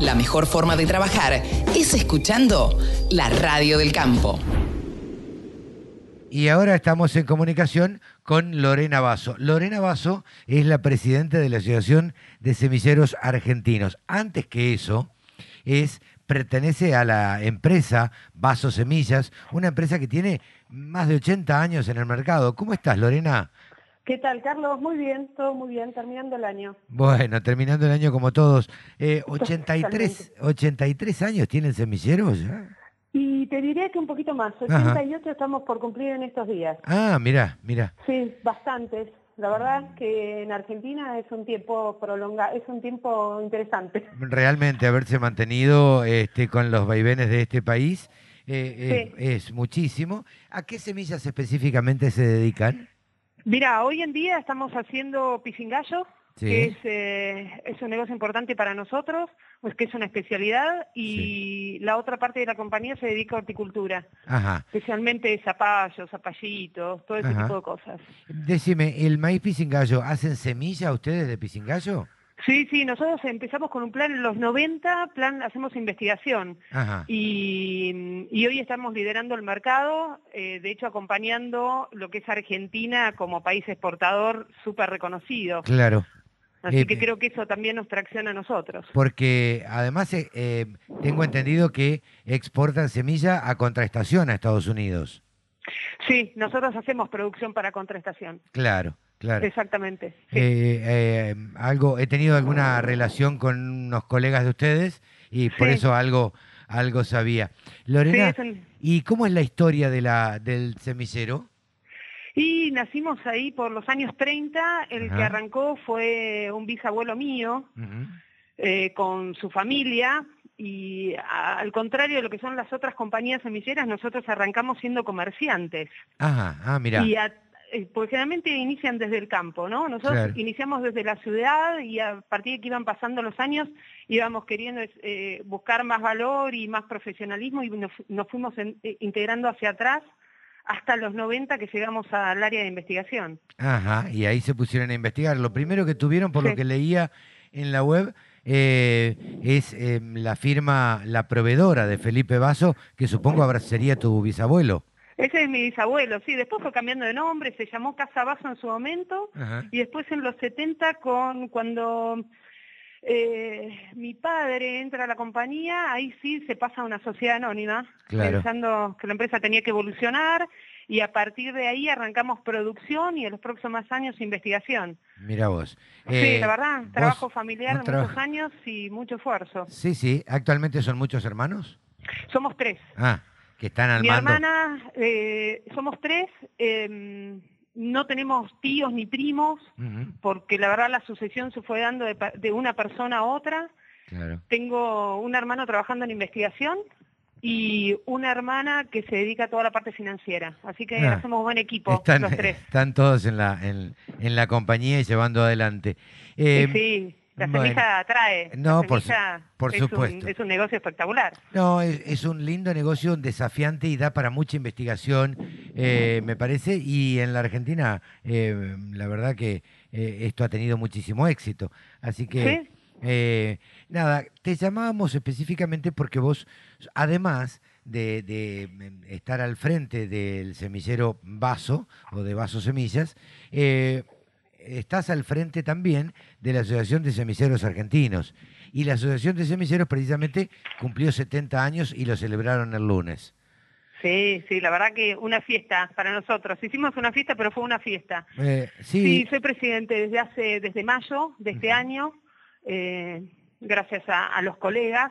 La mejor forma de trabajar es escuchando la radio del campo. Y ahora estamos en comunicación con Lorena Basso. Lorena Basso es la presidenta de la Asociación de Semilleros Argentinos. Antes que eso, es, pertenece a la empresa Vaso Semillas, una empresa que tiene más de 80 años en el mercado. ¿Cómo estás, Lorena? ¿Qué tal, Carlos? Muy bien, todo muy bien, terminando el año. Bueno, terminando el año como todos. Eh, 83, 83 años tienen semilleros ya. Y te diré que un poquito más, 88 estamos por cumplir en estos días. Ah, mira, mira. Sí, bastantes. La verdad que en Argentina es un tiempo prolongado, es un tiempo interesante. Realmente haberse mantenido este, con los vaivenes de este país eh, sí. es, es muchísimo. ¿A qué semillas específicamente se dedican? Mira, hoy en día estamos haciendo pisingallo, sí. que es, eh, es, un negocio importante para nosotros, pues que es una especialidad, y sí. la otra parte de la compañía se dedica a horticultura, Ajá. especialmente zapallos, zapallitos, todo ese Ajá. tipo de cosas. Decime, ¿el maíz pisingallo, hacen semilla ustedes de pisingallo? Sí, sí, nosotros empezamos con un plan en los 90, plan hacemos investigación y, y, hoy estamos liderando el mercado, eh, de hecho acompañando lo que es Argentina como país exportador súper reconocido. Claro. Así eh, que creo que eso también nos tracciona a nosotros. Porque además eh, eh, tengo entendido que exportan semilla a contraestación a Estados Unidos. Sí, nosotros hacemos producción para contraestación. Claro. Claro. Exactamente. Sí. Eh, eh, algo, he tenido alguna relación con unos colegas de ustedes y por sí. eso algo, algo sabía. Lorena, sí. ¿y cómo es la historia de la, del semillero? Y nacimos ahí por los años 30, el Ajá. que arrancó fue un bisabuelo mío eh, con su familia y a, al contrario de lo que son las otras compañías semilleras, nosotros arrancamos siendo comerciantes. Ajá, ah, mira. Y a, porque generalmente inician desde el campo, ¿no? Nosotros claro. iniciamos desde la ciudad y a partir de que iban pasando los años íbamos queriendo eh, buscar más valor y más profesionalismo y nos, nos fuimos en, eh, integrando hacia atrás hasta los 90 que llegamos al área de investigación. Ajá, y ahí se pusieron a investigar. Lo primero que tuvieron, por sí. lo que leía en la web, eh, es eh, la firma, la proveedora de Felipe Vaso, que supongo habrá, sería tu bisabuelo. Ese es mi bisabuelo, sí, después fue cambiando de nombre, se llamó Casa Vaso en su momento, Ajá. y después en los 70, con, cuando eh, mi padre entra a la compañía, ahí sí se pasa a una sociedad anónima, claro. pensando que la empresa tenía que evolucionar, y a partir de ahí arrancamos producción y en los próximos años investigación. Mira vos. Sí, eh, la verdad, trabajo familiar de muchos años y mucho esfuerzo. Sí, sí, ¿actualmente son muchos hermanos? Somos tres. Ah. que están al Mi mando. hermana, eh, somos tres, eh, no tenemos tíos ni primos, porque la verdad la sucesión se fue dando de, una persona a otra. claro. Tengo un hermano trabajando en investigación y una hermana que se dedica a toda la parte financiera. Así que Ah, hacemos buen equipo, Están, los tres. están todos en la, en, en la compañía y llevando adelante. Eh, sí, la bueno. semilla atrae. No, la por su- semilla por es un- supuesto. es un negocio espectacular. No, es, es un lindo negocio, desafiante y da para mucha investigación, eh, me parece. Y en la Argentina, eh, la verdad que eh, esto ha tenido muchísimo éxito. Así que, Sí. nada, te llamábamos específicamente porque vos, además de, de, estar al frente del semillero Vaso o de Vaso Semillas, eh, estás al frente también de la Asociación de Semilleros Argentinos. Y la Asociación de Semilleros precisamente cumplió 70 años y lo celebraron el lunes. Sí, sí, la verdad que una fiesta para nosotros. Hicimos una fiesta, pero fue una fiesta. Eh, Sí, sí, soy presidente desde hace, desde mayo de este año, eh, gracias a, a los colegas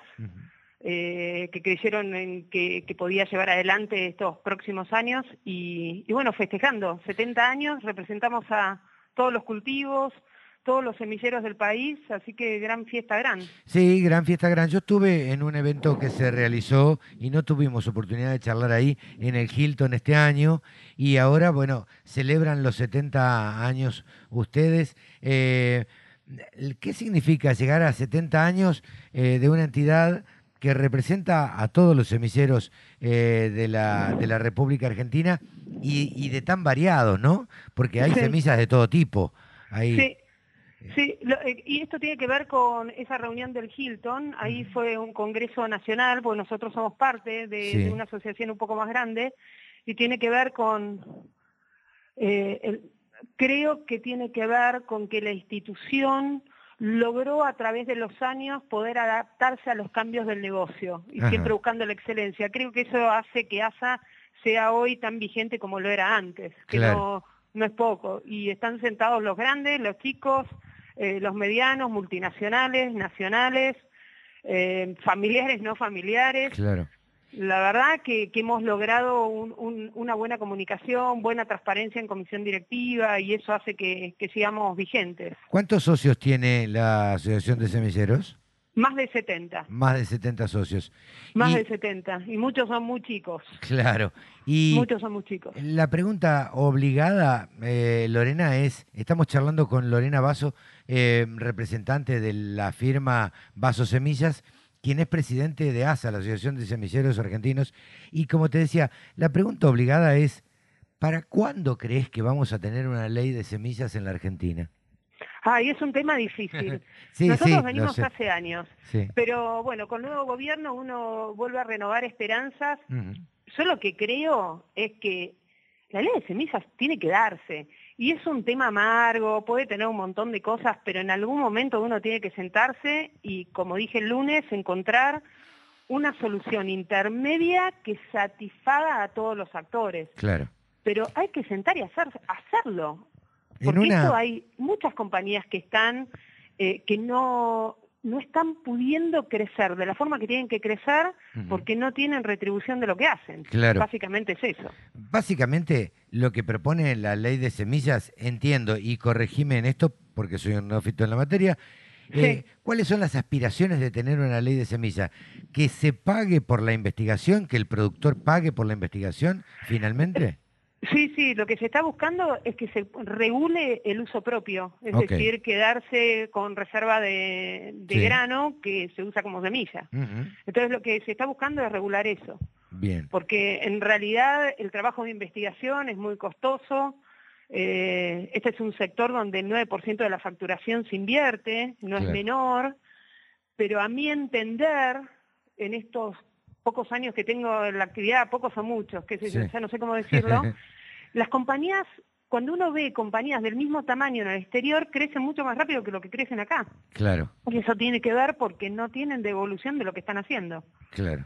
eh, que creyeron en que, que podía llevar adelante estos próximos años y, y bueno, festejando 70 años, representamos a todos los cultivos, todos los semilleros del país, así que gran fiesta gran. sí, gran fiesta gran. Yo estuve en un evento que se realizó y no tuvimos oportunidad de charlar ahí en el Hilton este año y ahora, bueno, celebran los 70 años ustedes. Eh, ¿Qué significa llegar a 70 años eh, de una entidad que representa a todos los semilleros eh, de, la, de la República Argentina y, y de tan variados, ¿no? Porque hay Sí. semillas de todo tipo. Ahí. Sí, sí lo- eh, y esto tiene que ver con esa reunión del Hilton, ahí fue un congreso nacional, porque nosotros somos parte de, Sí. de una asociación un poco más grande, y tiene que ver con, eh, el- creo que tiene que ver con que la institución logró a través de los años poder adaptarse a los cambios del negocio y Ajá. siempre buscando la excelencia. Creo que eso hace que ASA sea hoy tan vigente como lo era antes, que Claro. no, no es poco. Y están sentados los grandes, los chicos, eh, los medianos, multinacionales, nacionales, eh, familiares, no familiares. Claro. La verdad que, que hemos logrado un- un- una buena comunicación, buena transparencia en comisión directiva y eso hace que, que sigamos vigentes. ¿Cuántos socios tiene la Asociación de Semilleros? Más de 70, Más de 70 socios. más Y- de 70. Y muchos son muy chicos, Claro. Y muchos son muy chicos. la pregunta obligada, eh, Lorena, es, estamos charlando con Lorena Vaso, eh, representante de la firma Vaso Semillas, quien es presidente de ASA, la Asociación de Semilleros Argentinos. Y como te decía, la pregunta obligada es, ¿para cuándo crees que vamos a tener una ley de semillas en la Argentina? Ay, es un tema difícil. Sí, Nosotros sí, venimos hace años, Sí. pero bueno, con el nuevo gobierno uno vuelve a renovar esperanzas yo lo que creo es que la ley de semillas tiene que darse. Y es un tema amargo, puede tener un montón de cosas, pero en algún momento uno tiene que sentarse y, como dije el lunes, encontrar una solución intermedia que satisfaga a todos los actores. Claro. Pero hay que sentar y hacer, hacerlo. En Porque una- esto hay muchas compañías que están, eh, que no, no están pudiendo crecer de la forma que tienen que crecer porque no tienen retribución de lo que hacen. Claro. Básicamente es eso. Básicamente, lo que propone la ley de semillas, entiendo, y corregime en esto, porque soy un neófito en la materia, eh, ¿cuáles son las aspiraciones de tener una ley de semillas? ¿Que se pague por la investigación? ¿Que el productor pague por la investigación finalmente? Sí, sí, lo que se está buscando es que se regule el uso propio, es decir, quedarse con reserva de, de Sí. grano que se usa como semilla. Entonces lo que se está buscando es regular eso, Bien. porque en realidad el trabajo de investigación es muy costoso, eh, este es un sector donde el 9% de la facturación se invierte, no es menor, pero a mi entender, en estos pocos años que tengo en la actividad, pocos o muchos, que sé yo, ya no sé cómo decirlo, las compañías, cuando uno ve compañías del mismo tamaño en el exterior, crecen mucho más rápido que lo que crecen acá. Claro, Y eso tiene que ver porque no tienen devolución de lo que están haciendo. claro.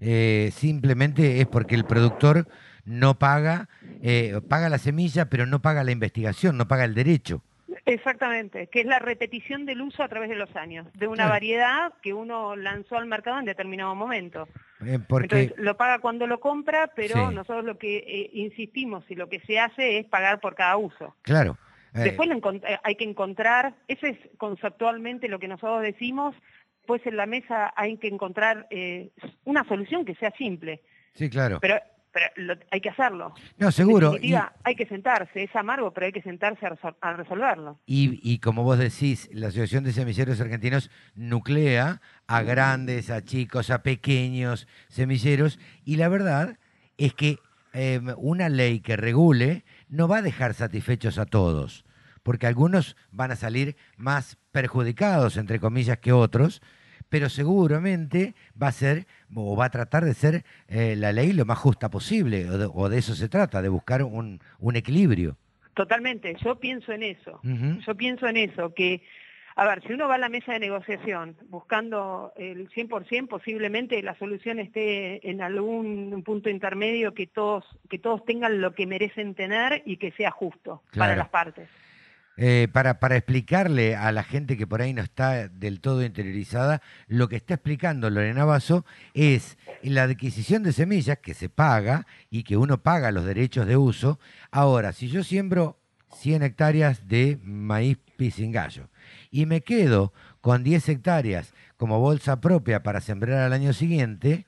Eh, simplemente es porque el productor no paga, eh, paga la semilla, pero no paga la investigación, no paga el derecho. Exactamente, que es la repetición del uso a través de los años, de una Claro. variedad que uno lanzó al mercado en determinado momento. Eh, porque... Entonces lo paga cuando lo compra, pero Sí. nosotros lo que eh, insistimos y lo que se hace es pagar por cada uso. Claro. eh, Después lo hay que encontrar, eso es conceptualmente lo que nosotros decimos, pues en la mesa hay que encontrar eh, una solución que sea simple, sí, claro. pero, pero lo- hay que hacerlo. No, seguro. En definitiva, hay que sentarse, es amargo, pero hay que sentarse a, resol- a resolverlo. Y, y como vos decís, la Asociación de Semilleros Argentinos nuclea a grandes, a chicos, a pequeños semilleros, y la verdad es que eh, una ley que regule no va a dejar satisfechos a todos, porque algunos van a salir más perjudicados, entre comillas, que otros, pero seguramente va a ser o va a tratar de ser eh, la ley lo más justa posible, o de, o de eso se trata, de buscar un, un equilibrio. Totalmente, yo pienso en eso. Yo pienso en eso, que, a ver, si uno va a la mesa de negociación buscando el 100%, posiblemente la solución esté en algún punto intermedio que todos, que todos tengan lo que merecen tener y que sea justo para las partes. Eh, para, para explicarle a la gente que por ahí no está del todo interiorizada, lo que está explicando Lorena Basso es la adquisición de semillas que se paga y que uno paga los derechos de uso. Ahora, si yo siembro 100 hectáreas de maíz pisingallo y me quedo con 10 hectáreas como bolsa propia para sembrar al año siguiente,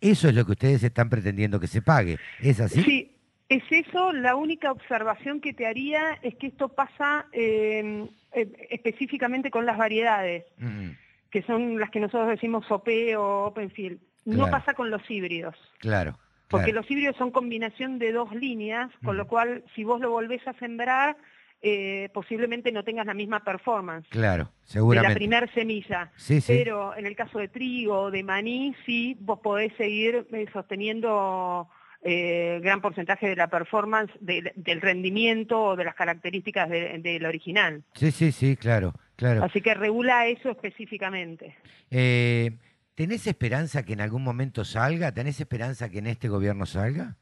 eso es lo que ustedes están pretendiendo que se pague. ¿Es así? Sí, es eso. La única observación que te haría es que esto pasa eh, eh, específicamente con las variedades, Mm, que son las que nosotros decimos OP o Open Field. No pasa con los híbridos. claro. Porque claro. los híbridos son combinación de dos líneas, con lo cual si vos lo volvés a sembrar, eh, posiblemente no tengas la misma performance Claro, de la seguramente. primer semilla. Sí, sí. Pero en el caso de trigo o de maní, sí, vos podés seguir eh, sosteniendo eh, gran porcentaje de la performance, de- del rendimiento o de las características de- del original. Sí, sí, sí, claro, claro. Así que regula eso específicamente. Eh, ¿Tenés esperanza que en algún momento salga? ¿Tenés esperanza que en este gobierno salga?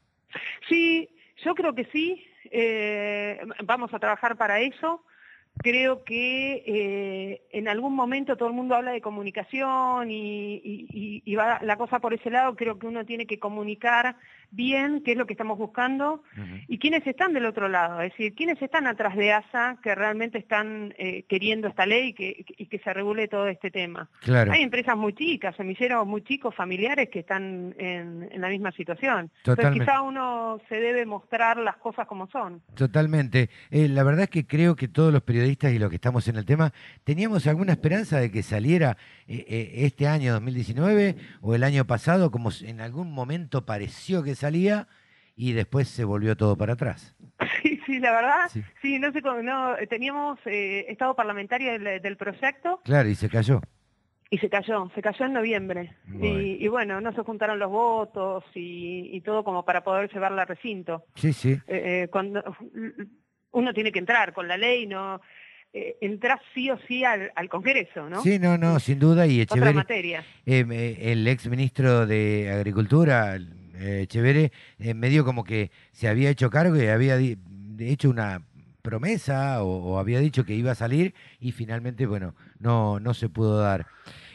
Sí, yo creo que sí. eh, vamos a trabajar para eso. Creo que eh, en algún momento todo el mundo habla de comunicación y, y- y- y va la cosa por ese lado. Creo que uno tiene que comunicar bien qué es lo que estamos buscando y quiénes están del otro lado. Es decir, quiénes están atrás de ASA que realmente están eh, queriendo esta ley y que, y que se regule todo este tema. Claro. Hay empresas muy chicas, semilleros muy chicos, familiares que están en, en la misma situación. Totalmente. Entonces quizá uno se debe mostrar las cosas como son. Totalmente. Eh, la verdad es que creo que todos los periodistas y los que estamos en el tema teníamos alguna esperanza de que saliera eh, eh, este año 2019 o el año pasado, como en algún momento pareció que salía y después se volvió todo para atrás. Sí, sí, la verdad, Sí. sí, no sé no, teníamos eh, estado parlamentario del, del proyecto Claro, y se cayó. y se cayó, se cayó en noviembre. Y, y bueno, no se juntaron los votos y, y todo como para poder llevarla al recinto. Sí, sí. Eh, cuando uno tiene que entrar con la ley, no eh, entrar sí o sí al, al Congreso, ¿no? Sí, no, no, sin duda. Y Otra Echeverri, materia. eh, eh, el ex ministro de Agricultura, eh, Echeverri, eh, medio como que se había hecho cargo y había hecho una promesa o, o había dicho que iba a salir y finalmente, bueno, no, no se pudo dar.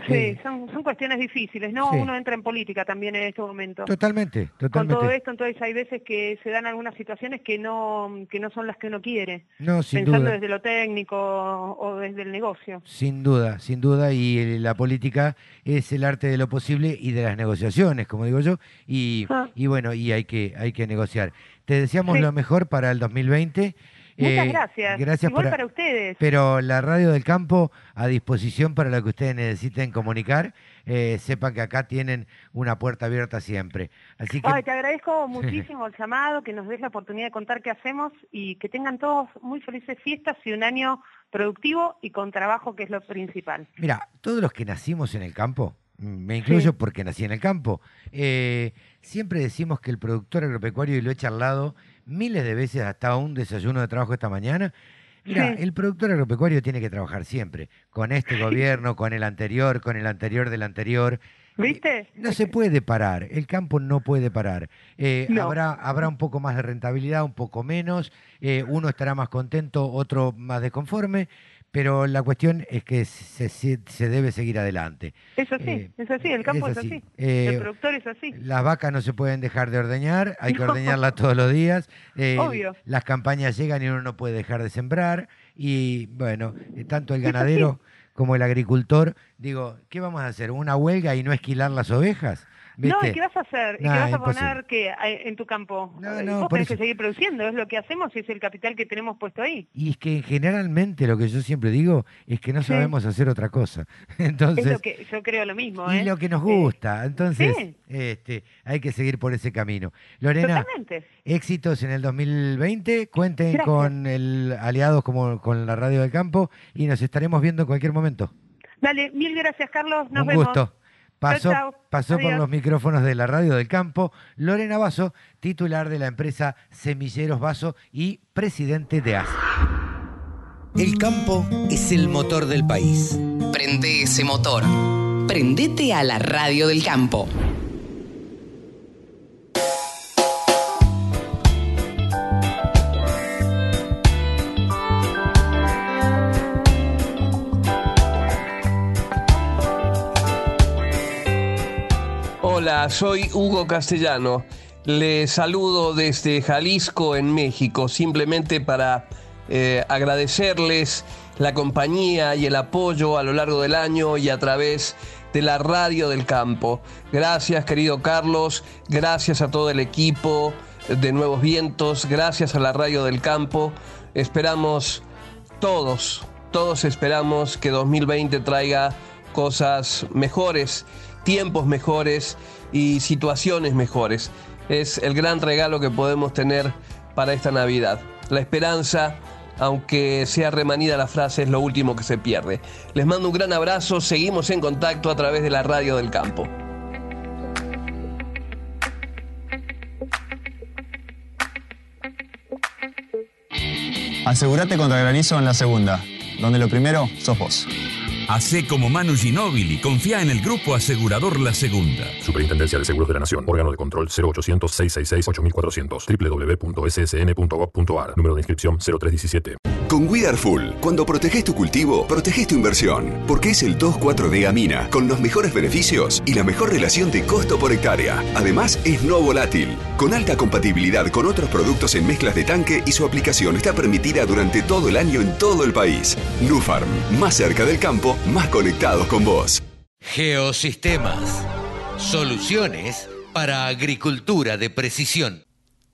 Sí, Eh, son, son cuestiones difíciles, ¿no? Sí. Uno entra en política también en este momento. totalmente, Con totalmente. todo esto, entonces hay veces que se dan algunas situaciones que no, que no son las que uno quiere, No, sin pensando duda. desde lo técnico o desde el negocio. Sin duda, sin duda, y la política es el arte de lo posible y de las negociaciones, como digo yo, y, Ah. y bueno, y hay que, hay que negociar. Te deseamos Sí. lo mejor para el 2020. Muchas Eh, gracias. Gracias Igual por- para ustedes. Pero la radio del campo a disposición para lo que ustedes necesiten comunicar. Eh, sepan que acá tienen una puerta abierta siempre. Así que Ay, te agradezco muchísimo el llamado, que nos des la oportunidad de contar qué hacemos y que tengan todos muy felices fiestas y un año productivo y con trabajo, que es lo principal. Mira, todos los que nacimos en el campo, me incluyo porque nací en el campo, eh, siempre decimos que el productor agropecuario, y lo he charlado miles de veces hasta un desayuno de trabajo esta mañana, mira, Sí. el productor agropecuario tiene que trabajar siempre, con este gobierno, con el anterior, con el anterior del anterior. ¿Viste? No se puede parar, el campo no puede parar. Eh, No. habrá, habrá un poco más de rentabilidad, un poco menos, eh, uno estará más contento, otro más desconforme, pero la cuestión es que se, se, debe seguir adelante. Es así, eh, es así, el campo es así, el eh, productor es así. Las vacas no se pueden dejar de ordeñar, hay que ordeñarlas todos los días. Eh, Obvio. Las campañas llegan y uno no puede dejar de sembrar y bueno, tanto el ganadero como el agricultor, digo, ¿qué vamos a hacer? ¿Una huelga y no esquilar las ovejas? No, ¿y qué vas a hacer? ¿Y qué vas a poner que en tu campo? No, no, Vos tenés que seguir produciendo, es lo que hacemos y es el capital que tenemos puesto ahí. Y es que generalmente lo que yo siempre digo es que no sabemos hacer otra cosa. Entonces, es lo que yo creo lo mismo. Y ¿eh? lo que nos gusta. Entonces, este, hay que seguir por ese camino. Lorena, éxitos en el 2020. Cuenten con el aliados como con la Radio del Campo y nos estaremos viendo en cualquier momento. Dale, mil gracias Carlos, nos Un gusto. Pasó, pasó por los micrófonos de la radio del campo Lorena Vaso, titular de la empresa Semilleros Vaso y presidente de ASA. El campo es el motor del país. Prende ese motor. Prendete a la radio del campo. Soy Hugo Castellano. Le saludo desde Jalisco, en México, simplemente para eh, agradecerles la compañía y el apoyo a lo largo del año y a través de la radio del campo. Gracias, querido Carlos, gracias a todo el equipo de Nuevos Vientos, gracias a la radio del campo. Esperamos todos, todos esperamos que 2020 traiga cosas mejores, tiempos mejores y situaciones mejores. Es el gran regalo que podemos tener para esta Navidad. La esperanza, aunque sea remanida la frase, es lo último que se pierde. Les mando un gran abrazo, seguimos en contacto a través de la radio del campo. Asegúrate contra granizo en la segunda, donde lo primero sos vos. Hacé como Manu Ginóbili, confía en el grupo asegurador La Segunda. Superintendencia de Seguros de la Nación, órgano de control 0800-666-8400, www.ssn.gov.ar, número de inscripción 0317. Con Full, cuando proteges tu cultivo, proteges tu inversión, porque es el 2,4-D Amina, con los mejores beneficios y la mejor relación de costo por hectárea. Además, es no volátil, con alta compatibilidad con otros productos en mezclas de tanque y su aplicación está permitida durante todo el año en todo el país. Nufarm, más cerca del campo, más conectados con vos. Geosistemas. Soluciones para agricultura de precisión.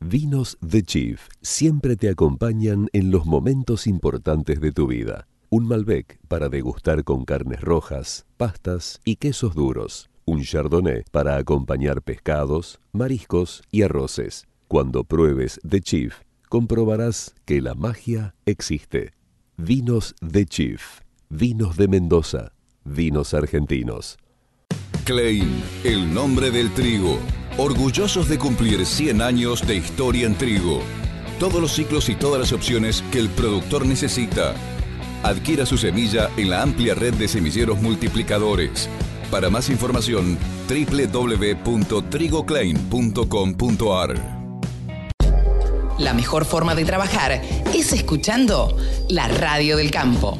Vinos The Chief siempre te acompañan en los momentos importantes de tu vida. Un Malbec para degustar con carnes rojas, pastas y quesos duros. Un Chardonnay para acompañar pescados, mariscos y arroces. Cuando pruebes The Chief, comprobarás que la magia existe. Vinos The Chief. Vinos de Mendoza. Vinos argentinos. Klein, el nombre del trigo orgullosos de cumplir 100 años de historia en trigo. Todos los ciclos y todas las opciones que el productor necesita. Adquiera su semilla en la amplia red de semilleros multiplicadores. Para más información, www.trigoclain.com.ar. La mejor forma de trabajar es escuchando la radio del campo.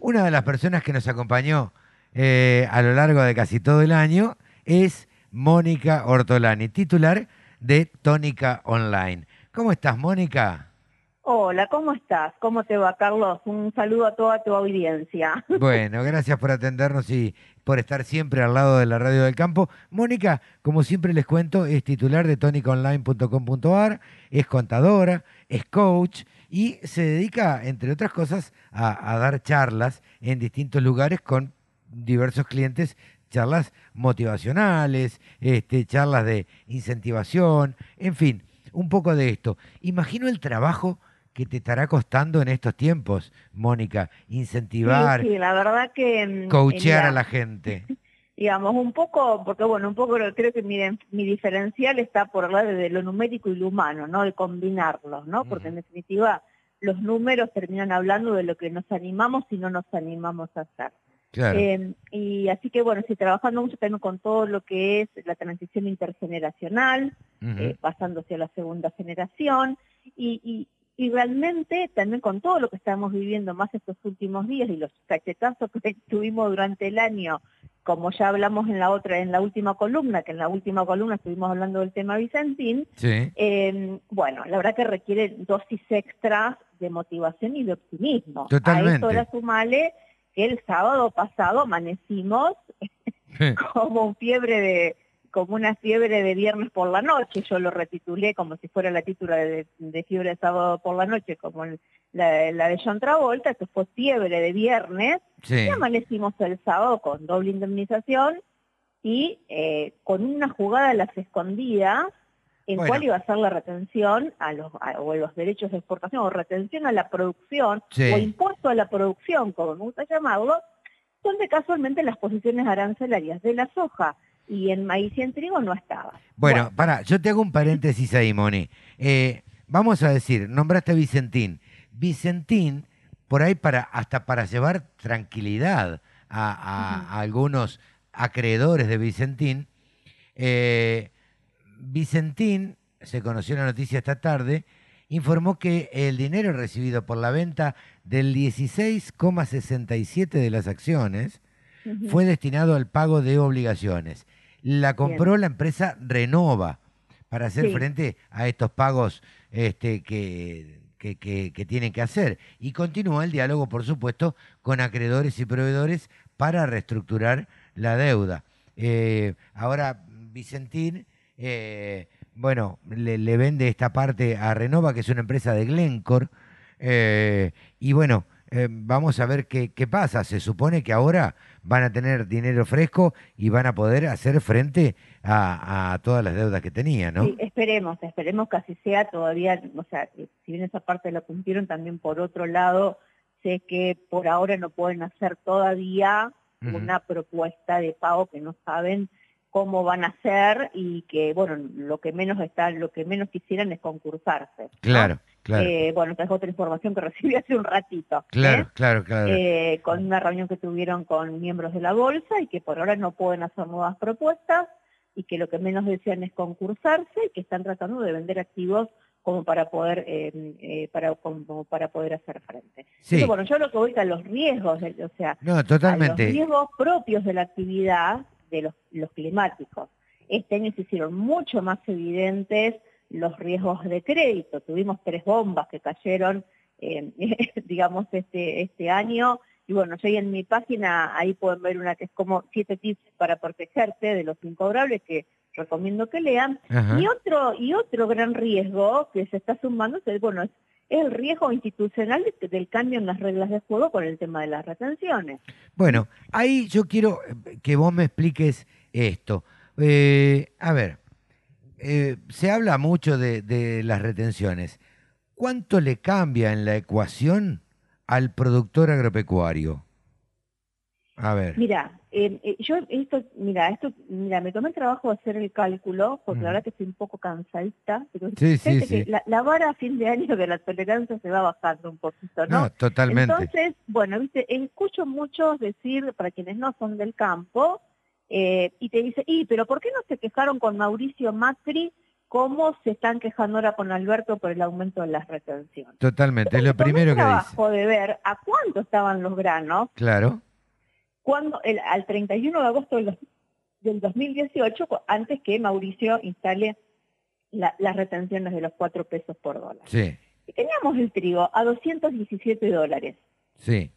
Una de las personas que nos acompañó eh, a lo largo de casi todo el año es Mónica Ortolani, titular de Tónica Online. ¿Cómo estás, Mónica? Hola, ¿cómo estás? ¿Cómo te va, Carlos? Un saludo a toda tu audiencia. Bueno, gracias por atendernos y por estar siempre al lado de la Radio del Campo. Mónica, como siempre les cuento, es titular de tonicaonline.com.ar, es contadora, es coach y se dedica, entre otras cosas, a, a dar charlas en distintos lugares con diversos clientes charlas motivacionales, este, charlas de incentivación, en fin, un poco de esto. Imagino el trabajo que te estará costando en estos tiempos, Mónica, incentivar, sí, la verdad que coachear a la gente. Digamos, un poco, porque bueno, un poco creo que mi, mi diferencial está por hablar de lo numérico y lo humano, ¿no? De combinarlos, ¿no? Porque en definitiva los números terminan hablando de lo que nos animamos y no nos animamos a hacer. Eh, y así que bueno, estoy trabajando mucho también con todo lo que es la transición intergeneracional, eh, pasándose a la segunda generación, y, y realmente también con todo lo que estamos viviendo más estos últimos días y los cachetazos que tuvimos durante el año, como ya hablamos en la otra, en la última columna, que en la última columna estuvimos hablando del tema Vicentín, Sí. eh, bueno, la verdad que requiere dosis extras de motivación y de optimismo. Totalmente. A esto ahora sumale el sábado pasado amanecimos como fiebre de como una fiebre de viernes por la noche, yo lo retitulé como si fuera la título de, de fiebre de sábado por la noche, como el- la, la de John Travolta, que fue fiebre de viernes, Sí. y amanecimos el sábado con doble indemnización y eh, con una jugada a las escondidas en Bueno. cuál iba a ser la retención a los, a- o los derechos de exportación o retención a la producción Sí. o impuesto a la producción, como me gusta llamarlo, donde casualmente las posiciones arancelarias de la soja y en maíz y en trigo no estaban. Bueno, para, yo te hago un paréntesis ahí, Moni. Eh, vamos a decir, nombraste a Vicentín. Vicentín, por ahí para, hasta para llevar tranquilidad a, a- a algunos acreedores de Vicentín, eh, Vicentín, se conoció la noticia esta tarde, informó que el dinero recibido por la venta del 16,67 de las acciones fue destinado al pago de obligaciones. La compró la empresa Renova para hacer Sí. frente a estos pagos este, que, que, que- que tienen que hacer. Y continúa el diálogo, por supuesto, con acreedores y proveedores para reestructurar la deuda. Eh, ahora, Vicentín, eh, bueno, le, le vende esta parte a Renova, que es una empresa de Glencore, eh, y bueno, eh, vamos a ver qué, qué pasa. Se supone que ahora van a tener dinero fresco y van a poder hacer frente a, a todas las deudas que tenían, ¿no? Sí, esperemos, esperemos que así sea todavía, o sea, que si bien esa parte la cumplieron, también por otro lado, sé que por ahora no pueden hacer todavía una propuesta de pago que no saben cómo van a hacer y que, bueno, lo que menos está, lo que menos quisieran es concursarse. ¿no? Claro, claro. Eh, bueno, esta es otra información que recibí hace un ratito. ¿eh? Claro, claro, claro. eh, con una reunión que tuvieron con miembros de la bolsa y que por ahora no pueden hacer nuevas propuestas y que lo que menos desean es concursarse y que están tratando de vender activos como para poder eh, eh, para como para poder hacer frente. Sí. Entonces, bueno, yo lo que voy a los riesgos, o sea, No, a totalmente. los riesgos propios de la actividad de los, los climáticos. Este año se hicieron mucho más evidentes los riesgos de crédito. Tuvimos tres bombas que cayeron, eh, digamos, este, este año. Y bueno, yo ahí en mi página, ahí pueden ver una que es como siete tips para protegerte de los incobrables que recomiendo que lean. Ajá. Y otro, y otro gran riesgo que se está sumando es el, bueno, es es el riesgo institucional de- del cambio en las reglas de juego con el tema de las retenciones. Bueno, ahí yo quiero eh, que vos me expliques esto. Eh, a ver, eh, se habla mucho de las retenciones. ¿Cuánto le cambia en la ecuación al productor agropecuario? A ver. Mira, eh, eh, yo esto, mira, esto, mira, me tomé el trabajo de hacer el cálculo, porque la verdad que estoy un poco cansadita, pero Sí, sí, fíjate sí. que La, la vara a fin de año de la tolerancia se va bajando un poquito, ¿no? No, totalmente. Entonces, bueno, viste, escucho muchos decir, para quienes no son del campo, eh, y te dice, y, pero ¿por qué no se quejaron con Mauricio Macri como se están quejando ahora con Alberto por el aumento de las retenciones? Totalmente, es lo primero que dice. trabajo de ver a cuánto estaban los granos Claro. Cuando el, al 31 de agosto del, dos- del 2018, cu- antes que Mauricio instale la- las retenciones de los 4 pesos por dólar. Sí, Y teníamos el trigo a 217 dólares. sí.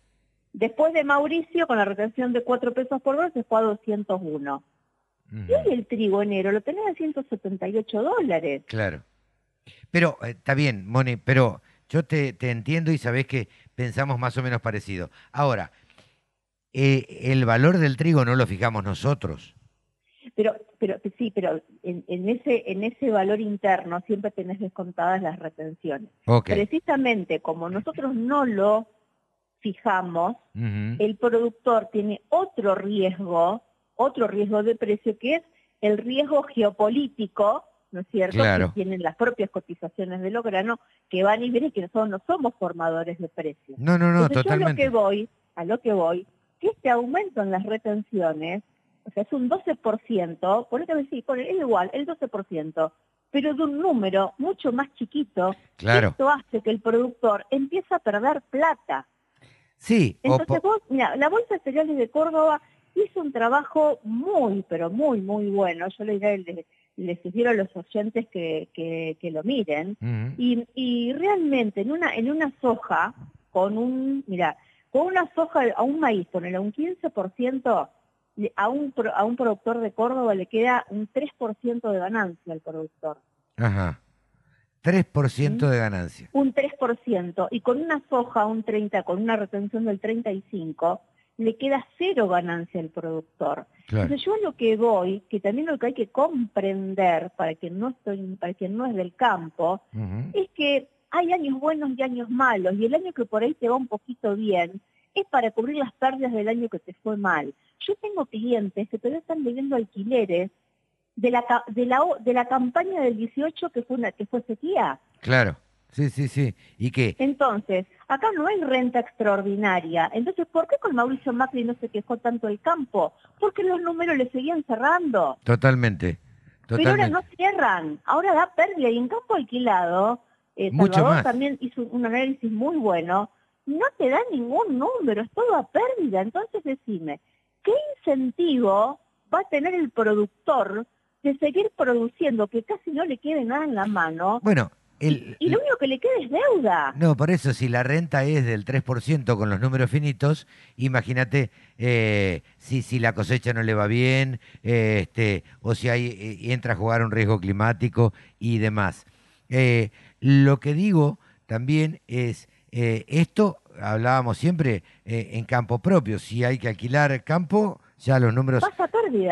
Después de Mauricio, con la retención de 4 pesos por dólar, se fue a 201. Y hoy el trigo enero lo tenés a 178 dólares. Claro. Pero, eh, está bien, Moni, pero yo te, te entiendo y sabés que pensamos más o menos parecido. Ahora, eh, el valor del trigo no lo fijamos nosotros. Pero, pero sí, pero en, en ese en ese valor interno siempre tenés descontadas las retenciones. Ok. Precisamente como nosotros no lo fijamos, el productor tiene otro riesgo, otro riesgo de precio que es el riesgo geopolítico, ¿no es cierto? Claro. Que tienen las propias cotizaciones de los granos que van y vienen que nosotros no somos formadores de precios. No, no, no, Entonces, Yo a lo totalmente. que voy, a lo que voy, que este aumento en las retenciones o sea, es un 12%, por eso decir, es igual, el 12%, pero de un número mucho más chiquito, Claro. esto hace que el productor empiece a perder plata. Sí, o Entonces vos, mira, la Bolsa de Cereales de Córdoba hizo un trabajo muy, pero muy, muy bueno. Yo le, diré- le, le sugiero a los oyentes que, que, que lo miren. Ujú. Y, y realmente en una, en una soja, con un, mira, con una soja a un maíz, ponele un 15%, le- a un, a un productor de Córdoba le queda un 3% de ganancia al productor. Ajá. 3% de ganancia. un 3%, y con una soja un 30, con una retención del 35, le queda cero ganancia al productor. Claro. Entonces yo a lo que voy, que también lo que hay que comprender para quien no estoy, para quien no es del campo, es que hay años buenos y años malos, y el año que por ahí te va un poquito bien es para cubrir las pérdidas del año que te fue mal. Yo tengo clientes que todavía están viviendo alquileres de la, de la, de la campaña del 18 que fue, una, que fue sequía. Claro. Sí, sí, sí. ¿Y qué? Entonces, acá no hay renta extraordinaria. Entonces, ¿por qué con Mauricio Macri no se quejó tanto el campo? Porque los números le seguían cerrando. Totalmente. Pero ahora Totalmente. no cierran, ahora da pérdida. Y en campo alquilado, eh, Mucho Salvador más. también hizo un análisis muy bueno, no te da ningún número, es todo a pérdida. Entonces decime, ¿qué incentivo va a tener el productor de seguir produciendo que casi no le quede nada en la mano? Bueno, el, Y lo único que le queda es deuda. No, por eso, si la renta es del 3% con los números finitos, imagínate eh, si, si la cosecha no le va bien, eh, este, o si hay, eh, entra a jugar un riesgo climático y demás. Eh, lo que digo también es, eh, esto hablábamos siempre eh, en campo propio, si hay que alquilar campo, ya los números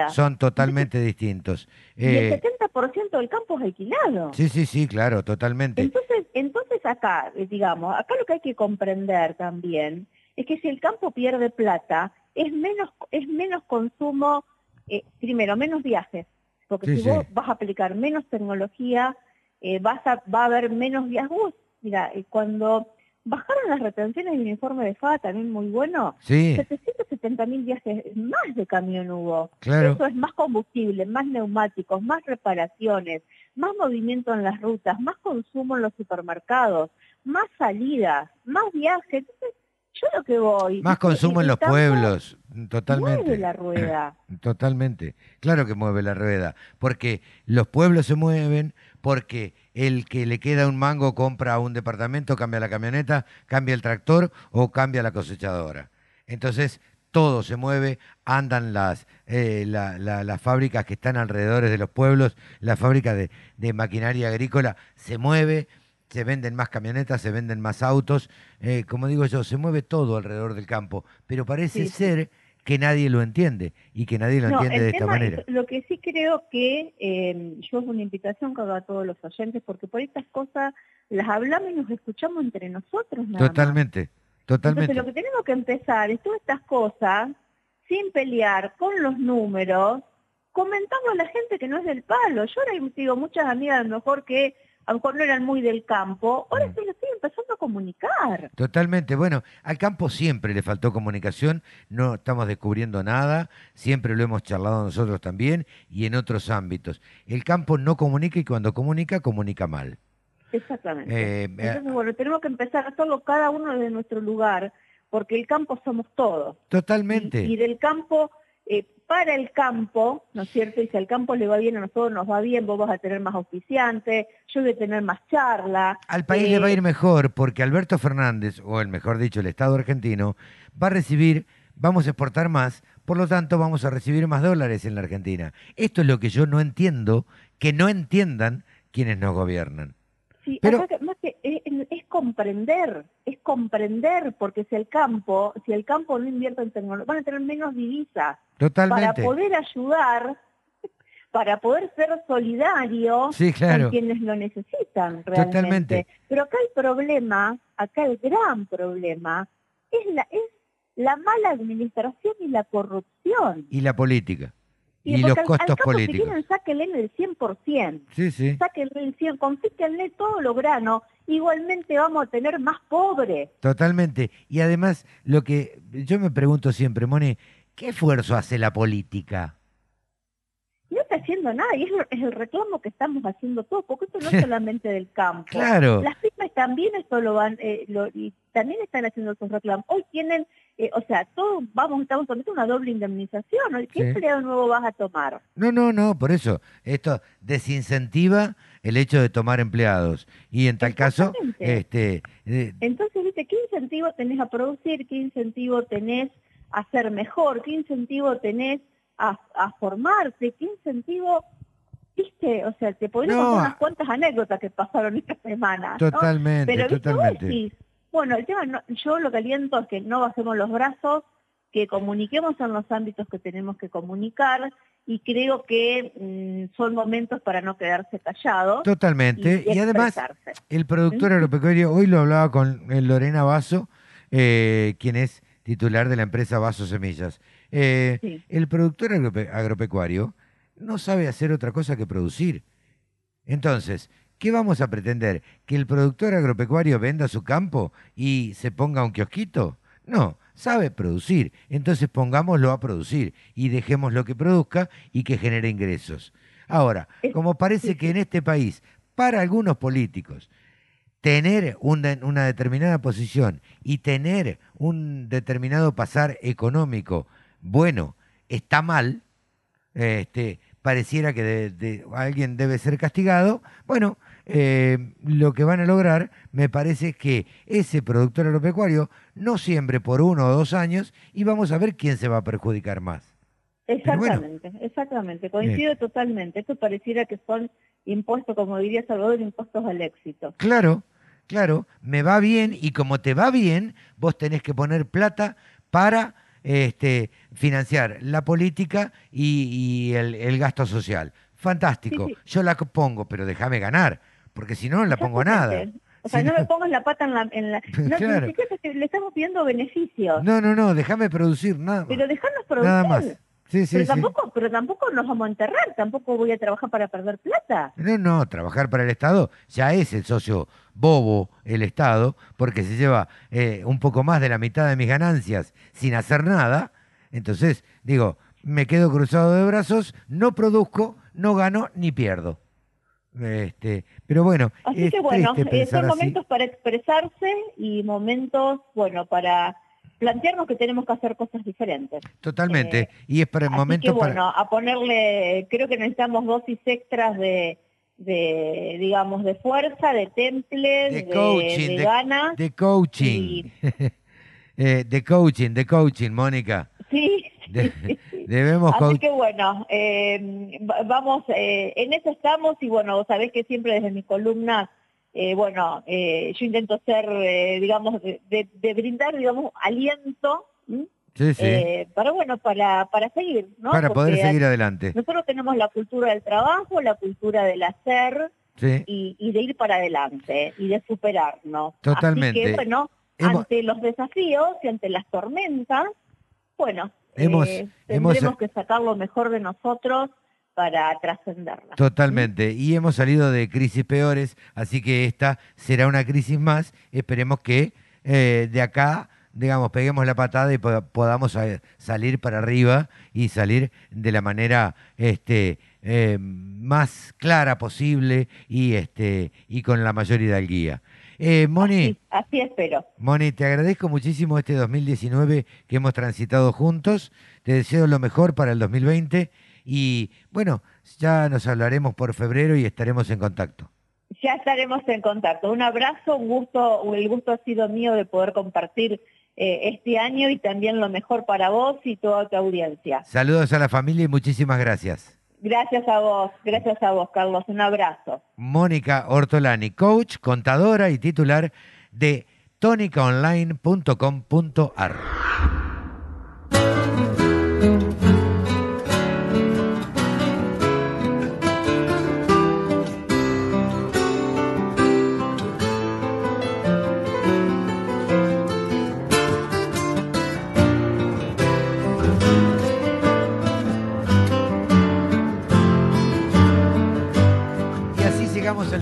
son totalmente distintos. Y el Eh, 70% del campo es alquilado. sí, sí, sí, claro, totalmente. Entonces, entonces acá, eh, digamos, acá lo que hay que comprender también es que si el campo pierde plata, es menos, es menos consumo, eh, primero, menos viajes, porque Sí, si sí. vos vas a aplicar menos tecnología, eh, vas a, va a haber menos viajes. Vos, Mira, eh, cuando bajaron las retenciones del informe de FA, también muy bueno, Sí. 770 mil viajes más de camión hubo. Claro. Eso es más combustible, más neumáticos, más reparaciones, más movimiento en las rutas, más consumo en los supermercados, más salidas, más viajes. Entonces, yo lo que voy... Más consumo en los pueblos, Mueve totalmente. la rueda. Totalmente. Claro que mueve la rueda. Porque los pueblos se mueven, porque el que le queda un mango compra un departamento, cambia la camioneta, cambia el tractor o cambia la cosechadora. Entonces, todo se mueve, andan las, eh, la- la- las fábricas que están alrededor de los pueblos, la fábrica de, de maquinaria agrícola se mueve, se venden más camionetas, se venden más autos, eh, como digo yo, se mueve todo alrededor del campo, pero parece sí. ser que nadie lo entiende y que nadie lo No, entiende de esta manera. es- lo que sí creo que eh, yo es una invitación que hago a todos los oyentes, porque por estas cosas las hablamos y nos escuchamos entre nosotros nada más. Totalmente, totalmente. Entonces lo que tenemos que empezar es todas estas cosas, sin pelear, con los números, comentando a la gente que no es del palo. Yo ahora digo, muchas amigas a lo mejor que a lo mejor no eran muy del campo, ahora Mm. se lo estoy empezando a comunicar. Totalmente. Bueno, al campo siempre le faltó comunicación, no estamos descubriendo nada, siempre lo hemos charlado nosotros también y en otros ámbitos. El campo no comunica y cuando comunica, comunica mal. Exactamente. Eh, Entonces, bueno, tenemos que empezar a hacerlo cada uno desde nuestro lugar, porque el campo somos todos. Totalmente. Y del campo, eh, para el campo, ¿no es cierto? Y si al campo le va bien, a nosotros nos va bien, vos vas a tener más auspiciantes, yo voy a tener más charla. Al país Eh, le va a ir mejor porque Alberto Fernández, o el mejor dicho, el Estado argentino, va a recibir, vamos a exportar más, por lo tanto vamos a recibir más dólares en la Argentina. Esto es lo que yo no entiendo, que no entiendan quienes nos gobiernan. Sí, Pero- acá es, comprender, es comprender, porque si el campo, si el campo no invierte en tecnología, van a tener menos divisas. Totalmente. Para poder ayudar, para poder ser solidario Sí, claro. con quienes lo necesitan realmente. Totalmente. Pero acá el problema, acá el gran problema, es la, es la mala administración y la corrupción. Y la política. Y porque los al- al costos campo, Si políticos. quieren, sáquenle el 100%. Sí, sí. Sáquenle el 100%, confíquenle todo lo grano, igualmente vamos a tener más pobres. Totalmente. Y además, lo que yo me pregunto siempre, Moni, ¿qué esfuerzo hace la política? no está haciendo nada y es, es, el reclamo que estamos haciendo todos, porque esto no es solamente del campo. Claro. Las pymes también esto lo van, eh, lo, y también están haciendo sus reclamos. Hoy tienen, eh, o sea, todos vamos, estamos tomando una doble indemnización. ¿Qué Sí. empleado nuevo vas a tomar? No, no, no, por eso. Esto desincentiva el hecho de tomar empleados. Y en tal caso, este, eh, Entonces, viste, ¿qué incentivo tenés a producir? ¿Qué incentivo tenés a ser mejor? ¿Qué incentivo tenés a, a formarte? ¿Qué incentivo, viste? O sea, te podría No, contar a- unas cuantas anécdotas que pasaron esta semana. ¿no? Totalmente, Pero, totalmente. decís, bueno, el tema, no- yo lo que aliento es que no bajemos los brazos, que comuniquemos en los ámbitos que tenemos que comunicar y creo que mm, son momentos para no quedarse callados. Totalmente. Y, además, el productor agropecuario, hoy lo hablaba con eh, Lorena Vaso, eh, quien es titular de la empresa Vaso Semillas. Eh, El productor agrope- agropecuario no sabe hacer otra cosa que producir. Entonces, ¿qué vamos a pretender? ¿Que el productor agropecuario venda su campo y se ponga un kiosquito? No, sabe producir. Entonces pongámoslo a producir y dejemos lo que produzca y que genere ingresos. Ahora, como parece que en este país, para algunos políticos, tener una, una determinada posición y tener un determinado pasar económico bueno está mal, este, pareciera que de- de- alguien debe ser castigado, bueno, eh, lo que van a lograr me parece que ese productor agropecuario no siembre por uno o dos años y vamos a ver quién se va a perjudicar más. Bueno. Exactamente, exactamente, coincido totalmente. Esto pareciera que son impuestos, como diría Salvador, impuestos al éxito. Claro, claro, me va bien y como te va bien, vos tenés que poner plata para este, financiar la política y, y el, el gasto social. Fantástico, Sí, sí. yo la pongo, pero déjame ganar, porque si no, no la pongo nada. O sea, Si no no- me pongas la pata en la... En la no, Claro. ni siquiera le estamos pidiendo beneficios, No, no, no, déjame producir nada más. pero dejarnos producir. Nada más. Sí, sí, pero, sí. tampoco, pero tampoco nos vamos a enterrar, tampoco voy a trabajar para perder plata. No, no, trabajar para el Estado ya es el socio bobo el Estado, porque se lleva eh, un poco más de la mitad de mis ganancias sin hacer nada. Entonces, digo, me quedo cruzado de brazos, no produzco, no gano ni pierdo. Este, pero bueno, Así es que bueno, eh, son así. momentos para expresarse y momentos, bueno, para plantearnos que tenemos que hacer cosas diferentes. Totalmente. y es para el Así momento que para... bueno, a ponerle, creo que necesitamos dosis extras de, de digamos, de fuerza, de temple, de, coaching, de de- ganas. de coaching. Eh, de coaching, de coaching, Mónica. Sí, De- debemos Así que bueno, eh, va- vamos, eh, en eso estamos y bueno, vos sabés que siempre desde mi columna, eh, bueno, yo intento ser, digamos, de, brindar, digamos, aliento, ¿m? Sí, sí. Para bueno, para, para seguir, ¿no? para poder seguir adelante. Nosotros tenemos la cultura del trabajo, la cultura del hacer y, y de ir para adelante y de superarnos. Así Totalmente. que bueno, Hemos- ante los desafíos y ante las tormentas, bueno, Hemos- eh, hemos- tendremos que sacar lo mejor de nosotros para trascenderla. Totalmente. Y hemos salido de crisis peores, así que esta será una crisis más. Esperemos que eh, de acá, digamos, peguemos la patada y po- podamos sa- salir para arriba y salir de la manera este, eh, más clara posible y, este, y con la mayor hidalguía. Eh, Moni, Así espero. Moni, te agradezco muchísimo este 2019 que hemos transitado juntos. Te deseo lo mejor para el 2020 y bueno, ya nos hablaremos por febrero y estaremos en contacto. Ya estaremos en contacto. Un abrazo, un gusto, el gusto ha sido mío de poder compartir eh, este año y también lo mejor para vos y toda tu audiencia. Saludos a la familia y muchísimas gracias. Gracias a vos, gracias a vos, Carlos. Un abrazo. Mónica Ortolani, coach, contadora y titular de tonicaonline.com.ar.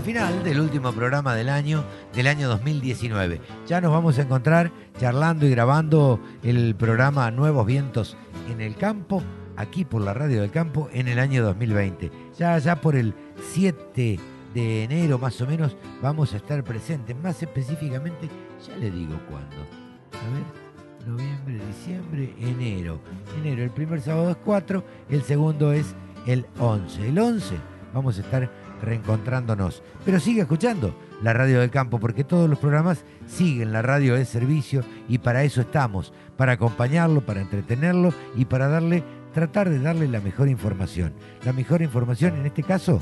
final del último programa del año, del año 2019. Ya nos vamos a encontrar charlando y grabando el programa Nuevos Vientos en el Campo aquí por la Radio del Campo en el año 2020. Ya, ya por el 7 de enero más o menos vamos a estar presentes, más específicamente, ya le digo cuándo. A ver, noviembre, diciembre, enero. Enero, el primer sábado es 4, el segundo es el 11. El 11 vamos a estar reencontrándonos. Pero sigue escuchando la radio del campo, porque todos los programas siguen la radio de servicio y para eso estamos, para acompañarlo, para entretenerlo y para darle, tratar de darle la mejor información. La mejor información, en este caso,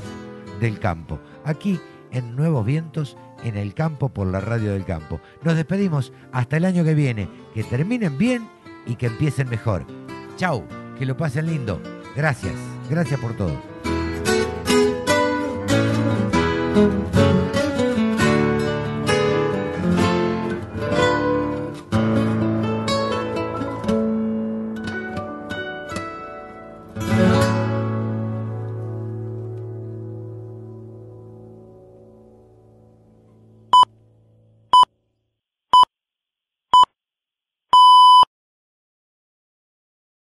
del campo. Aquí en Nuevos Vientos, en el campo por la radio del campo. Nos despedimos hasta el año que viene. Que terminen bien y que empiecen mejor. Chau, que lo pasen lindo. Gracias, gracias por todo. thank you